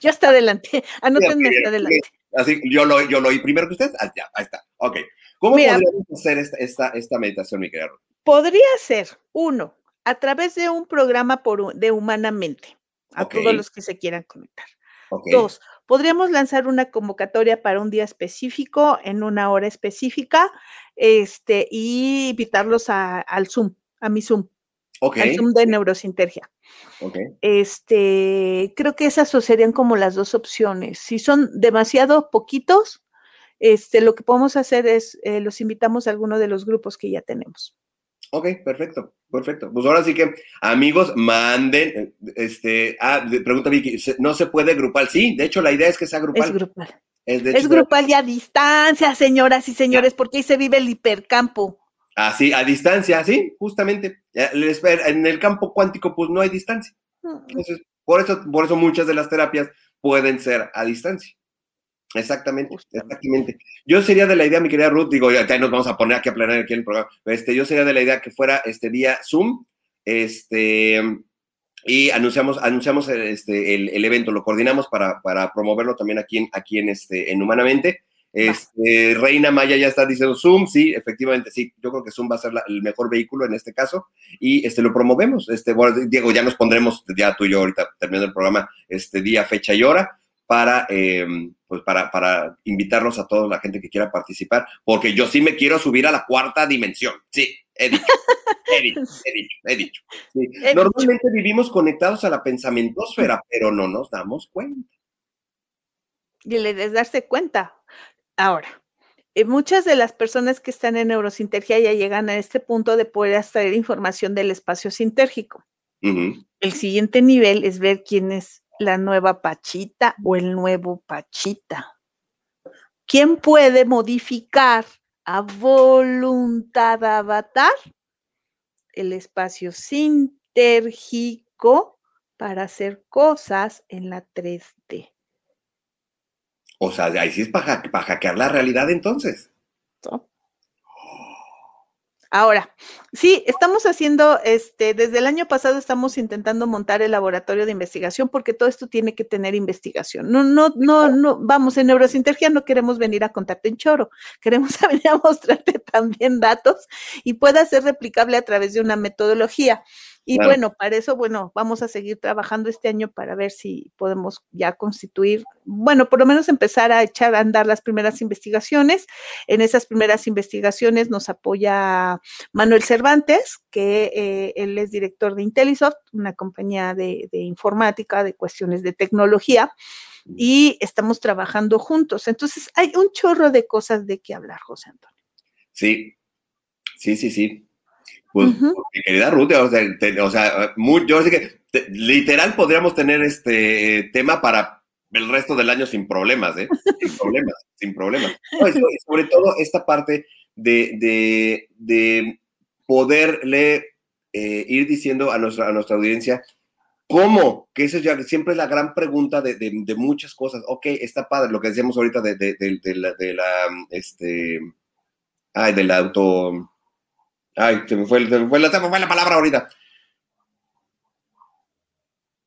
yo hasta adelante, anótenme hasta adelante. Así, yo lo, yo lo oí primero que ustedes, ah, ya, ahí está, ok. ¿Cómo Mira, podríamos hacer esta, esta, esta meditación, mi querido? Podría ser, uno, a través de un programa por, de Humanamente, a okay. todos los que se quieran conectar. Okay. Dos, podríamos lanzar una convocatoria para un día específico, en una hora específica, este, y invitarlos a, al Zoom, a mi Zoom. Okay. Al Zoom de neurosintergia. Okay. Este, creo que esas serían como las dos opciones. Si son demasiado poquitos, este, lo que podemos hacer es, eh, los invitamos a alguno de los grupos que ya tenemos. Ok, perfecto, perfecto. Pues ahora sí que, amigos, manden, este, ah, pregunta Vicky, ¿no se puede grupal? Sí, de hecho la idea es que sea grupal. Es grupal. Es, es grupal y a distancia, señoras y señores, porque ahí se vive el hipercampo. Así, a distancia, sí, justamente. En el campo cuántico, pues no hay distancia. Entonces, por eso, por eso muchas de las terapias pueden ser a distancia. Exactamente, exactamente. Yo sería de la idea, mi querida Ruth, digo, ya nos vamos a poner aquí a planear aquí en el programa. Este, yo sería de la idea que fuera este día Zoom, este, y anunciamos, anunciamos este, el, evento, lo coordinamos para, para, promoverlo también aquí en, aquí en, este, en Humanamente. Este, Reina Maya ya está diciendo Zoom, sí, efectivamente, sí, yo creo que Zoom va a ser el mejor vehículo en este caso y este lo promovemos. Este, Diego, ya nos pondremos, ya tú y yo ahorita terminando el programa, este día, fecha y hora para, em, pues para, para invitarlos a toda la gente que quiera participar, porque yo sí me quiero subir a la cuarta dimensión, sí, he dicho, he dicho, he dicho, he dicho. Normalmente vivimos conectados a la pensamientosfera, pero no nos damos cuenta. Y le darse cuenta, Ahora, eh, muchas de las personas que están en neurosintergia ya llegan a este punto de poder extraer información del espacio sintérgico. El siguiente nivel es ver quién es la nueva Pachita o el nuevo Pachita. ¿Quién puede modificar a voluntad avatar el espacio sintérgico para hacer cosas en la 3D? O sea, ahí sí es para, hackear la realidad entonces. Ahora, sí, estamos haciendo, este, desde el año pasado estamos intentando montar el laboratorio de investigación porque todo esto tiene que tener investigación. No, no, no, no, vamos, en Neurosintergia no queremos venir a contarte en choro, queremos venir a mostrarte también datos y pueda ser replicable a través de una metodología. Y bueno, para eso, bueno, vamos a seguir trabajando este año para ver si podemos ya constituir, bueno, por lo menos empezar a echar a andar las primeras investigaciones. En esas primeras investigaciones nos apoya Manuel Cervantes, que eh, él es director de Intelisoft, una compañía de, de informática, de cuestiones de tecnología y estamos trabajando juntos. Entonces, hay un chorro de cosas de qué hablar, José Antonio. Sí, sí, sí, sí. Pues, mi querida Ruth, o sea, o sea yo sé que literal podríamos tener este tema para el resto del año sin problemas, ¿eh? Sin problemas, sin problemas. sobre todo esta parte de, de, de poderle eh, ir diciendo a nuestra, a nuestra audiencia ¿Cómo? Que eso ya siempre es la gran pregunta de, de, de, muchas cosas. Ok, está padre lo que decíamos ahorita de, de la, de la, este, ay, del auto, Ay, se me fue, se me fue, la, se me fue la palabra ahorita.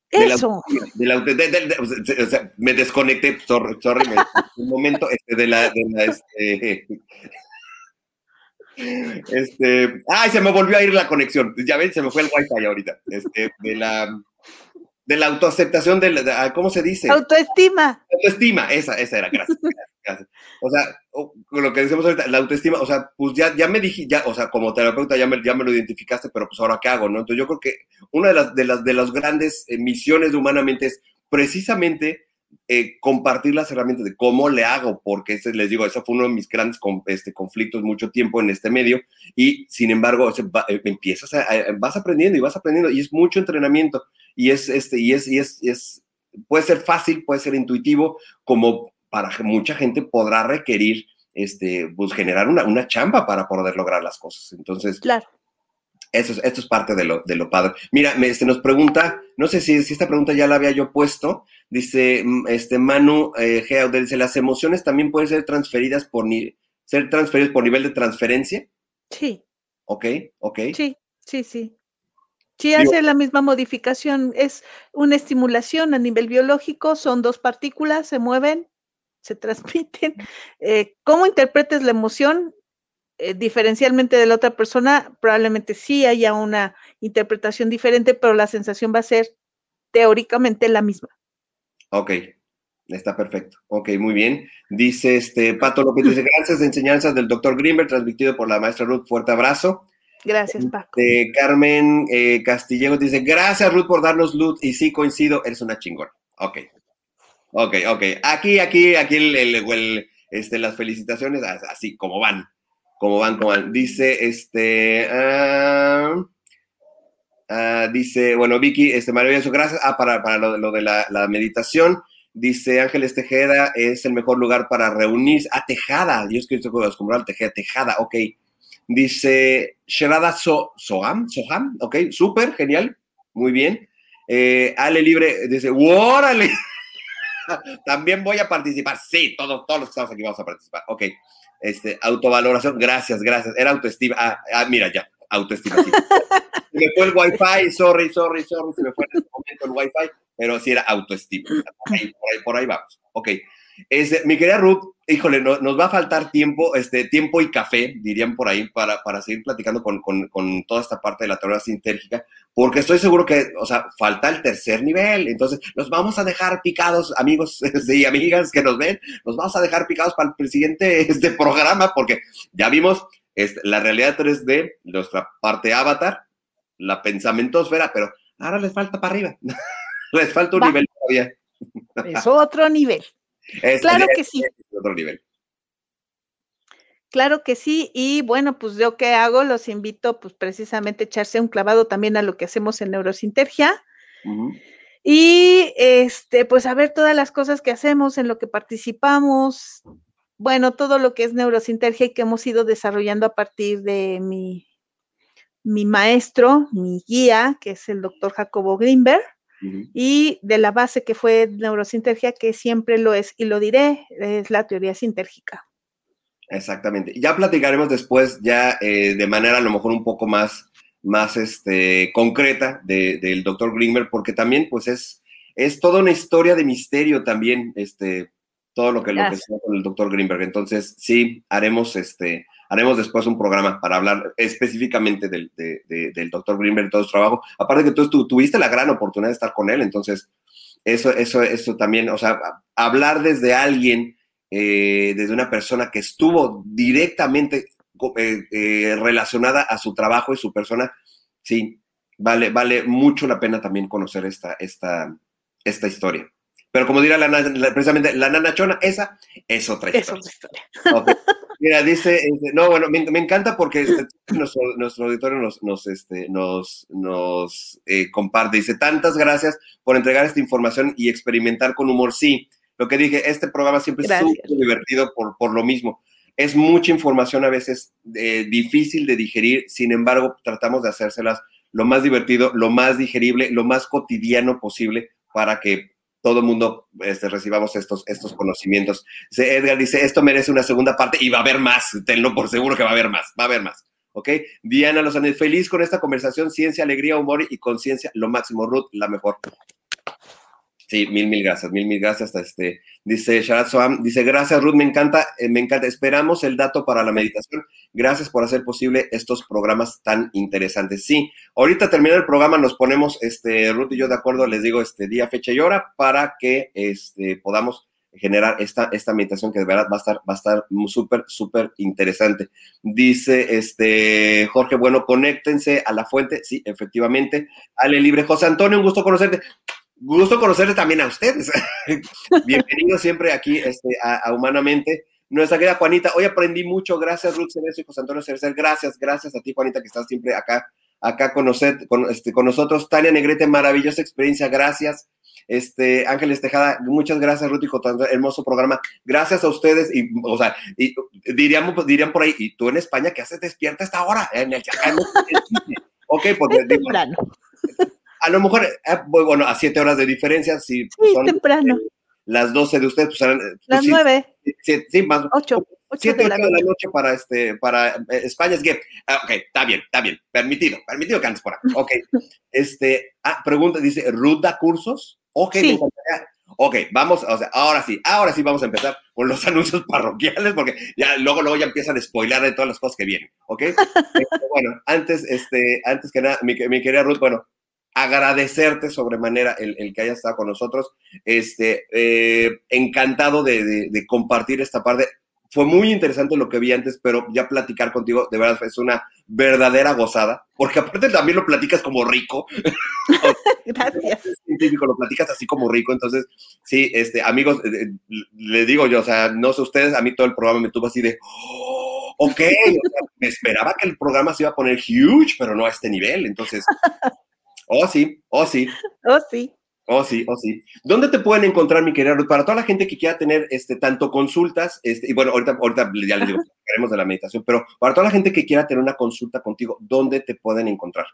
Eso. De la, de la, o sea, me desconecté, sorry, sorry me, un momento, este, de la, de la, este, este, ay, se me volvió a ir la conexión, ya ven, se me fue el wifi ahorita, este, de la, de la autoaceptación, de, la, ¿cómo se dice? Autoestima. Autoestima, esa, esa era, gracias. O sea, lo que decimos ahorita, la autoestima, o sea, pues ya, ya me dije, ya, o sea, como terapeuta ya me, ya me lo identificaste, pero pues ahora qué hago, ¿no? Entonces yo creo que una de las, de las, de las grandes eh, misiones de Humanamente es precisamente eh, compartir las herramientas de cómo le hago, porque ese, les digo, eso fue uno de mis grandes este, conflictos mucho tiempo en este medio, y sin embargo, eh, empiezas vas aprendiendo y vas aprendiendo, y es mucho entrenamiento, y es, este, y es, y es, y es, puede ser fácil, puede ser intuitivo, como para mucha gente podrá requerir este, pues, generar una, una chamba para poder lograr las cosas. Entonces, claro. Eso es, esto es parte de lo, de lo padre. Mira, me, este, nos pregunta, no sé si, si, esta pregunta ya la había yo puesto, dice mm, este Manu eh, dice, ¿las emociones también pueden ser transferidas por, ni, ser transferidas por nivel de transferencia? Sí. Ok, ok. Sí, sí, sí. Sí, hace la misma modificación. Es una estimulación a nivel biológico, son dos partículas, se mueven, se transmiten. Eh, ¿Cómo interpretes la emoción? Eh, diferencialmente de la otra persona, probablemente sí haya una interpretación diferente, pero la sensación va a ser teóricamente la misma. Ok, está perfecto. Ok, muy bien. Dice este Pato López, dice, gracias de enseñanzas del doctor Grimberg, transmitido por la maestra Ruth, fuerte abrazo. Gracias, Paco. Carmen eh, Castillejo dice, gracias Ruth por darnos luz y sí coincido, eres una chingona. Ok, Ok, ok. Aquí, aquí, aquí el, este, las felicitaciones, así como van, como van, como van. Dice, este, ah, ah, dice, bueno, Vicky, este, maravilloso, gracias. Ah, para, para lo, de la, la, meditación. Dice Ángeles Tejeda, es el mejor lugar para reunirse. Ah, Tejada, es que estoy acostumbrado Tejeda, Tejada, ok. Dice Sherada so, Soham, Soham, ok, súper, genial, muy bien. Eh, Ale Libre dice, ¡órale! También voy a participar. Sí, todos, todos los que estamos aquí vamos a participar. Ok. Este, autovaloración, gracias, gracias. Era autoestima. Ah, ah mira, ya, autoestima. Sí. se me fue el wifi, sorry, sorry, sorry, se me fue en este momento el wifi, pero sí era autoestima. Por ahí, por ahí, por ahí vamos. Ok. Este, mi querida Ruth, híjole, no, nos va a faltar tiempo, este, tiempo y café, dirían por ahí, para, para seguir platicando con, con, con, toda esta parte de la teoría sintérgica, porque estoy seguro que, o sea, falta el tercer nivel, entonces nos vamos a dejar picados, amigos y amigas que nos ven, nos vamos a dejar picados para el siguiente este programa, porque ya vimos este, la realidad 3D, nuestra parte avatar, la pensamientosfera, pero ahora les falta para arriba, les falta un va. nivel todavía. Es otro nivel. Es, claro que sí. Otro nivel. Claro que sí, y bueno, pues yo qué hago, los invito pues precisamente a echarse un clavado también a lo que hacemos en Neurosintergia. Uh -huh. Y este, pues a ver todas las cosas que hacemos, en lo que participamos, bueno, todo lo que es Neurosintergia y que hemos ido desarrollando a partir de mi, mi maestro, mi guía, que es el doctor Jacobo Greenberg y de la base que fue neurosintergia, que siempre lo es y lo diré, es la teoría sintérgica. Exactamente. Ya platicaremos después, ya eh, de manera a lo mejor un poco más, más este, concreta de, del doctor Greenberg, porque también pues es, es toda una historia de misterio también, este, todo lo que, lo que con el doctor Greenberg. Entonces, sí, haremos este, haremos después un programa para hablar específicamente del, de, de, del doctor Greenberg y todo su trabajo. Aparte que tú, tú, tuviste la gran oportunidad de estar con él, entonces eso, eso, eso también, o sea, hablar desde alguien, eh, desde una persona que estuvo directamente eh, eh, relacionada a su trabajo y su persona, sí, vale, vale mucho la pena también conocer esta, esta, esta historia. Pero como dirá la, la, precisamente la nana chona, esa es otra historia. Es otra historia. Okay. Mira, dice, este, no, bueno, me, me encanta porque este, nuestro, nuestro, auditorio nos, nos, este, nos, nos eh, comparte. Dice, tantas gracias por entregar esta información y experimentar con humor. Sí, lo que dije, este programa siempre gracias. es súper divertido por, por lo mismo. Es mucha información a veces eh, difícil de digerir, sin embargo, tratamos de hacérselas lo más divertido, lo más digerible, lo más cotidiano posible para que todo el mundo este, recibamos estos, estos conocimientos. Edgar dice, esto merece una segunda parte y va a haber más, tenlo por seguro que va a haber más, va a haber más. ¿Ok? Diana Lozano, feliz con esta conversación, ciencia, alegría, humor y conciencia, lo máximo. Ruth, la mejor. Sí, mil, mil gracias, mil, mil gracias. Este, dice Sharat Soham, dice, gracias Ruth, me encanta, eh, me encanta. Esperamos el dato para la meditación. Gracias por hacer posible estos programas tan interesantes. Sí, ahorita termina el programa, nos ponemos, este, Ruth y yo de acuerdo, les digo, este día, fecha y hora para que este, podamos generar esta, esta meditación que de verdad va a estar, va a estar súper, súper interesante. Dice este Jorge, bueno, conéctense a la fuente. Sí, efectivamente. Ale Libre, José Antonio, un gusto conocerte gusto conocerles también a ustedes. Bienvenido siempre aquí este, a, a, Humanamente. Nuestra querida Juanita, hoy aprendí mucho. Gracias, Ruth Cerezo y José Antonio Cerecer. Gracias, gracias a ti, Juanita, que estás siempre acá, acá con, con, este, con nosotros. Tania Negrete, maravillosa experiencia. Gracias. Este, Ángeles Tejada, muchas gracias, Ruth, y con tu hermoso programa. Gracias a ustedes. Y, o sea, y, dirían, dirían por ahí, ¿y tú en España qué haces despierta a esta hora? En el, en el, ok, porque. Es temprano. A lo mejor, eh, bueno, a siete horas de diferencia, si sí, son eh, temprano. las 12 de ustedes, pues serán. Pues, las nueve. Sí, sí, más. Ocho. Siete, de, la, de la noche para, este, para eh, España es que, ah, ok, está bien, está bien, permitido, permitido que andes por acá. Ok, este, ah, pregunta, dice, ¿Ruth da cursos? Ok, sí. Ok, vamos, o sea, ahora sí, ahora sí vamos a empezar con los anuncios parroquiales, porque ya luego, luego ya empiezan a spoiler de todas las cosas que vienen, ¿ok? este, bueno, antes, este, antes que nada, mi, mi querida Ruth, bueno, agradecerte sobremanera el, el, que hayas estado con nosotros. Este, eh, encantado de, de, de, compartir esta parte. fue muy interesante lo que vi antes, pero ya platicar contigo, de verdad, es una verdadera gozada, porque aparte también lo platicas como rico. Gracias. Científico, lo platicas así como rico, entonces, sí, este, amigos, eh, le digo yo, o sea, no sé ustedes, a mí todo el programa me tuvo así de, oh, ok, o sea, me esperaba que el programa se iba a poner huge, pero no a este nivel, entonces, oh sí, oh sí. Oh sí. Oh, sí, oh, sí. ¿Dónde te pueden encontrar, mi querida Ruth? Para toda la gente que quiera tener este, tanto consultas, este, y bueno, ahorita, ahorita ya les digo, queremos de la meditación, pero para toda la gente que quiera tener una consulta contigo, ¿dónde te pueden encontrar?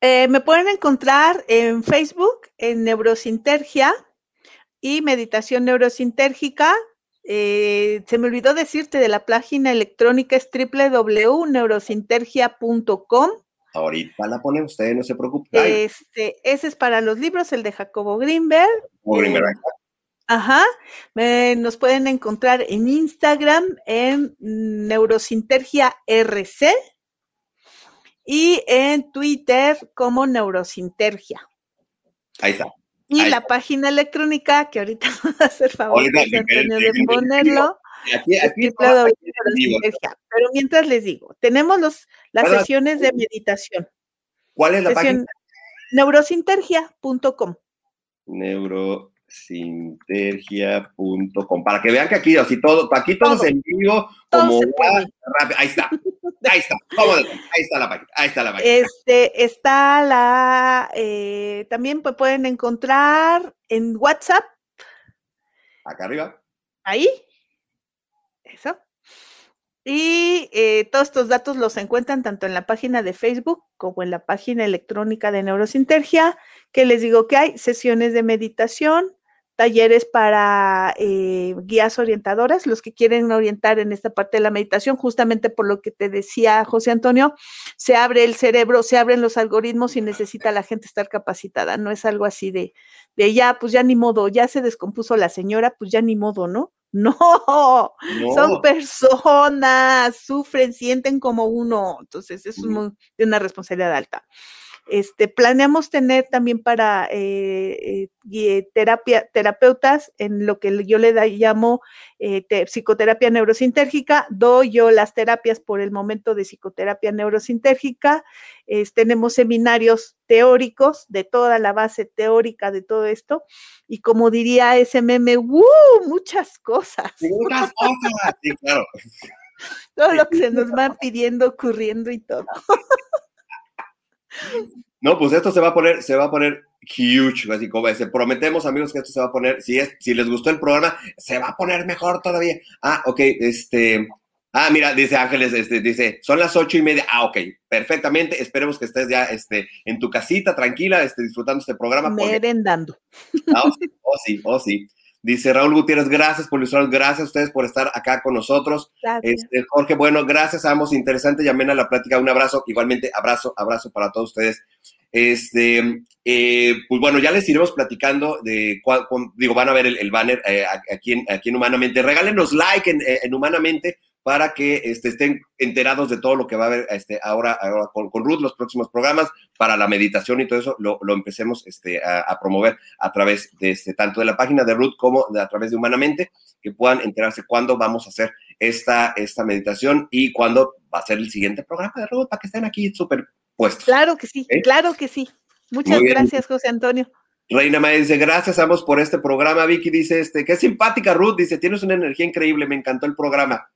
Eh, me pueden encontrar en Facebook, en Neurosintergia y Meditación Neurosintérgica. Eh, se me olvidó decirte de la página electrónica es www.neurosintergia.com. Ahorita la ponen, ustedes no se preocupen. Este, ese es para los libros, el de Jacobo Greenberg. Jacobo Greenberg, eh, Ajá. Me, nos pueden encontrar en Instagram en Neurosintergia RC y en Twitter como Neurosintergia. Ahí está. Y Ahí la está. página electrónica, que ahorita va a hacer favor José Antonio de ponerlo, Aquí, es aquí. Pero mientras les digo, tenemos los, las ¿Cuál es la- sesiones de meditación. ¿Cuál es la Sesión- página? Neurosintergia.com. Neurosintergia.com. Para que vean que aquí, así todo, aquí todo, Todo. en vivo, Todo como rápido. Ahí está. Ahí está. ¿Cómo de- Ahí está la página. Ahí está la página. Este, está la, eh, también pueden encontrar en WhatsApp, Acá arriba. ahí, Y eh, todos estos datos los encuentran tanto en la página de Facebook como en la página electrónica de Neurosintergia, que les digo que hay sesiones de meditación, talleres para eh, guías orientadoras, los que quieren orientar en esta parte de la meditación, justamente por lo que te decía José Antonio, se abre el cerebro, se abren los algoritmos y necesita la gente estar capacitada, no es algo así de, de ya, pues ya ni modo, ya se descompuso la señora, pues ya ni modo, ¿no? No, No. son personas, sufren, sienten como uno, entonces es de una responsabilidad alta. Este, planeamos tener también para eh, eh, terapia, terapeutas en lo que yo le da- llamo eh, te- psicoterapia neurosintérgica. Doy yo las terapias por el momento de psicoterapia neurosintérgica. Tenemos seminarios teóricos de toda la base teórica de todo esto. Y como diría ese meme, ¡uh! Muchas cosas. Muchas cosas. Sí, claro. Todo lo que se nos va pidiendo, ocurriendo y todo. No, pues esto se va a poner, se va a poner huge, así como se prometemos amigos que esto se va a poner, si es, si les gustó el programa, se va a poner mejor todavía. Ah, ok, este, ah, mira, dice Ángeles, este, dice, son las ocho y media, ah, ok, perfectamente, esperemos que estés ya, este, en tu casita, tranquila, este, disfrutando este programa. porque- Merendando. Ah, oh, sí, oh, sí, oh, sí. Dice Raúl Gutiérrez, gracias por ilustrar, gracias a ustedes por estar acá con nosotros. Gracias. Este, Jorge, bueno, gracias a ambos, interesante y amena la plática, un abrazo, igualmente abrazo, abrazo para todos ustedes. Este, eh, pues bueno, ya les iremos platicando de cuál, cuál- digo, van a ver el, el banner eh, aquí, en, aquí en Humanamente. Regálenos like en, en Humanamente para que este, estén enterados de todo lo que va a haber este, ahora, ahora con, con Ruth, los próximos programas, para la meditación y todo eso, lo, lo empecemos este, a, a promover a través de este, tanto de la página de Ruth como de, a través de Humanamente, que puedan enterarse cuándo vamos a hacer esta, esta meditación y cuándo va a ser el siguiente programa de Ruth, para que estén aquí súper puestos. Claro que sí, ¿Eh? claro que sí. Muchas gracias, José Antonio. Reina Mae dice, gracias a ambos por este programa. Vicky dice, este, qué simpática Ruth, dice, tienes una energía increíble, me encantó el programa.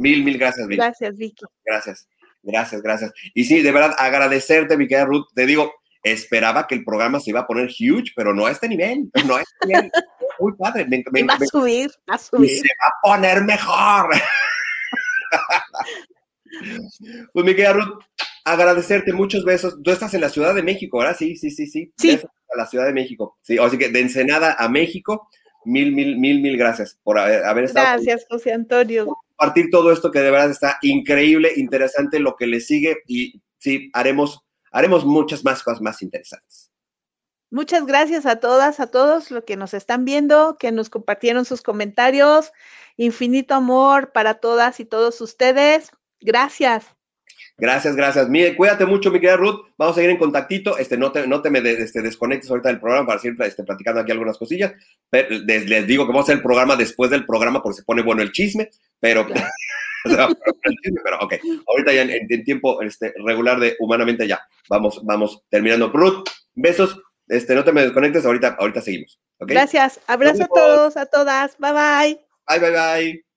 Mil, mil gracias, Vicky. Gracias, Vicky. Gracias, gracias, gracias. Y sí, de verdad, agradecerte, mi querida Ruth. Te digo, esperaba que el programa se iba a poner huge, pero no a este nivel, no a este nivel. Muy padre, me, va a subir, va a y subir. se va a poner mejor. pues mi querida Ruth, agradecerte, muchos besos. Tú estás en la Ciudad de México, ¿verdad? Sí, sí, sí, sí. Sí. Besos a la Ciudad de México. Sí, así que de Ensenada a México, mil, mil, mil, mil gracias por haber, haber estado Gracias, José Antonio. Compartir todo esto que de verdad está increíble, interesante lo que le sigue y sí, haremos, haremos muchas más cosas más interesantes. Muchas gracias a todas, a todos los que nos están viendo, que nos compartieron sus comentarios. Infinito amor para todas y todos ustedes. Gracias. Gracias, gracias. Mire, cuídate mucho, mi querida Ruth. Vamos a seguir en contactito. Este, no te, no te me de- este, desconectes ahorita del programa para seguir este, platicando aquí algunas cosillas. Pero les, les digo que vamos a hacer el programa después del programa porque se pone bueno el chisme, pero... pero ok, ahorita ya en, tiempo este, regular de Humanamente ya. Vamos, vamos terminando. Ruth, besos. Este, no te me desconectes, ahorita, ahorita seguimos. ¿ok? Gracias. Abrazo a todos, a todas. Bye bye. Bye, bye, bye.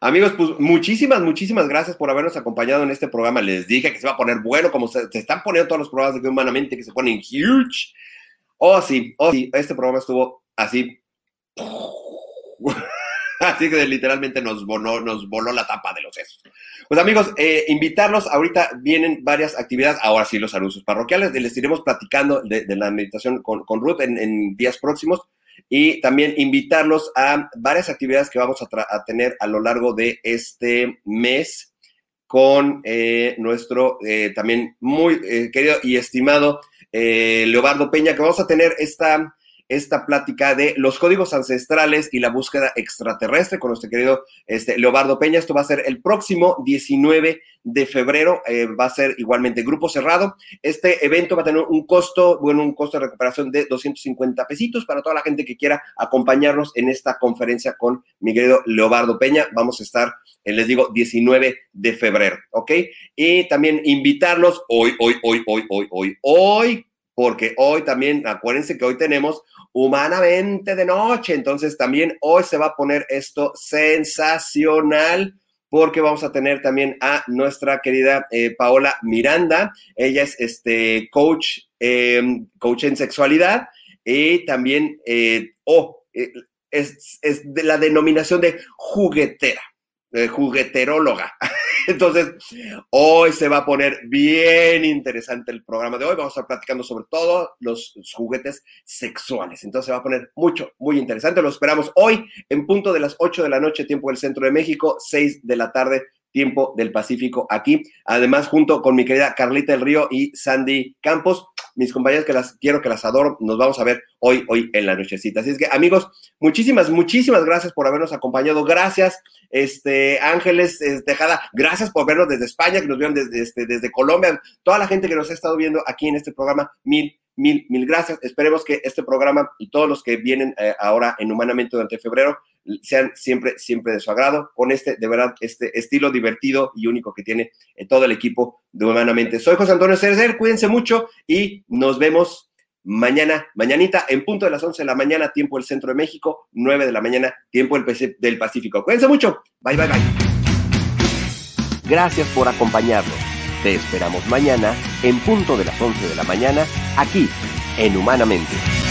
Amigos, pues muchísimas, muchísimas gracias por habernos acompañado en este programa. Les dije que se va a poner bueno, como se, se están poniendo todos los programas de que humanamente, que se ponen huge. Oh, sí, oh, sí, este programa estuvo así. Así que literalmente nos voló, nos voló la tapa de los sesos. Pues amigos, eh, invitarlos, ahorita vienen varias actividades, ahora sí los anuncios parroquiales, les iremos platicando de, la meditación con, con Ruth en días próximos y también invitarlos a varias actividades que vamos a, tener a lo largo de este mes con eh, nuestro eh, también muy eh, querido y estimado Leobardo Peña, que vamos a tener esta, esta plática de los códigos ancestrales y la búsqueda extraterrestre con nuestro querido este, Leobardo Peña. Esto va a ser el próximo 19 de febrero, eh, va a ser igualmente grupo cerrado. Este evento va a tener un costo, bueno, un costo de recuperación de 250 pesitos para toda la gente que quiera acompañarnos en esta conferencia con mi querido Leobardo Peña. Vamos a estar, eh, les digo, 19 de febrero, ¿ok? Y también invitarlos hoy, hoy, hoy, hoy, hoy, hoy, hoy, porque hoy también, acuérdense que hoy tenemos humanamente de noche, entonces también hoy se va a poner esto sensacional porque vamos a tener también a nuestra querida eh, Paola Miranda. Ella es este coach, eh, coach en sexualidad y también, eh, oh, eh, es, es de la denominación de juguetera, eh, jugueteróloga. Entonces, hoy se va a poner bien interesante el programa de hoy. Vamos a estar platicando sobre todo los juguetes sexuales. Entonces, se va a poner mucho, muy interesante. Lo esperamos hoy en punto de las 8 de la noche, tiempo del centro de México, 6 de la tarde, tiempo del Pacífico, aquí. Además, junto con mi querida Carlita del Río y Sandy Campos, mis compañeras que las quiero, que las adoro, nos vamos a ver hoy, hoy en la nochecita. Así es que, amigos, muchísimas, muchísimas gracias por habernos acompañado. Gracias, este, Ángeles eh, Tejada, gracias por vernos desde España, que nos vieron desde, este, desde Colombia, toda la gente que nos ha estado viendo aquí en este programa, mil, mil, mil gracias. Esperemos que este programa y todos los que vienen eh, ahora en Humanamente durante febrero sean siempre, siempre de su agrado, con este, de verdad, este estilo divertido y único que tiene todo el equipo de Humanamente. Soy José Antonio Cerecer, cuídense mucho y nos vemos mañana, mañanita, en punto de las 11 de la mañana, tiempo del Centro de México, 9 de la mañana, tiempo del Pacífico. Cuídense mucho. Bye, bye, bye. Gracias por acompañarnos. Te esperamos mañana en punto de las 11 de la mañana aquí en Humanamente.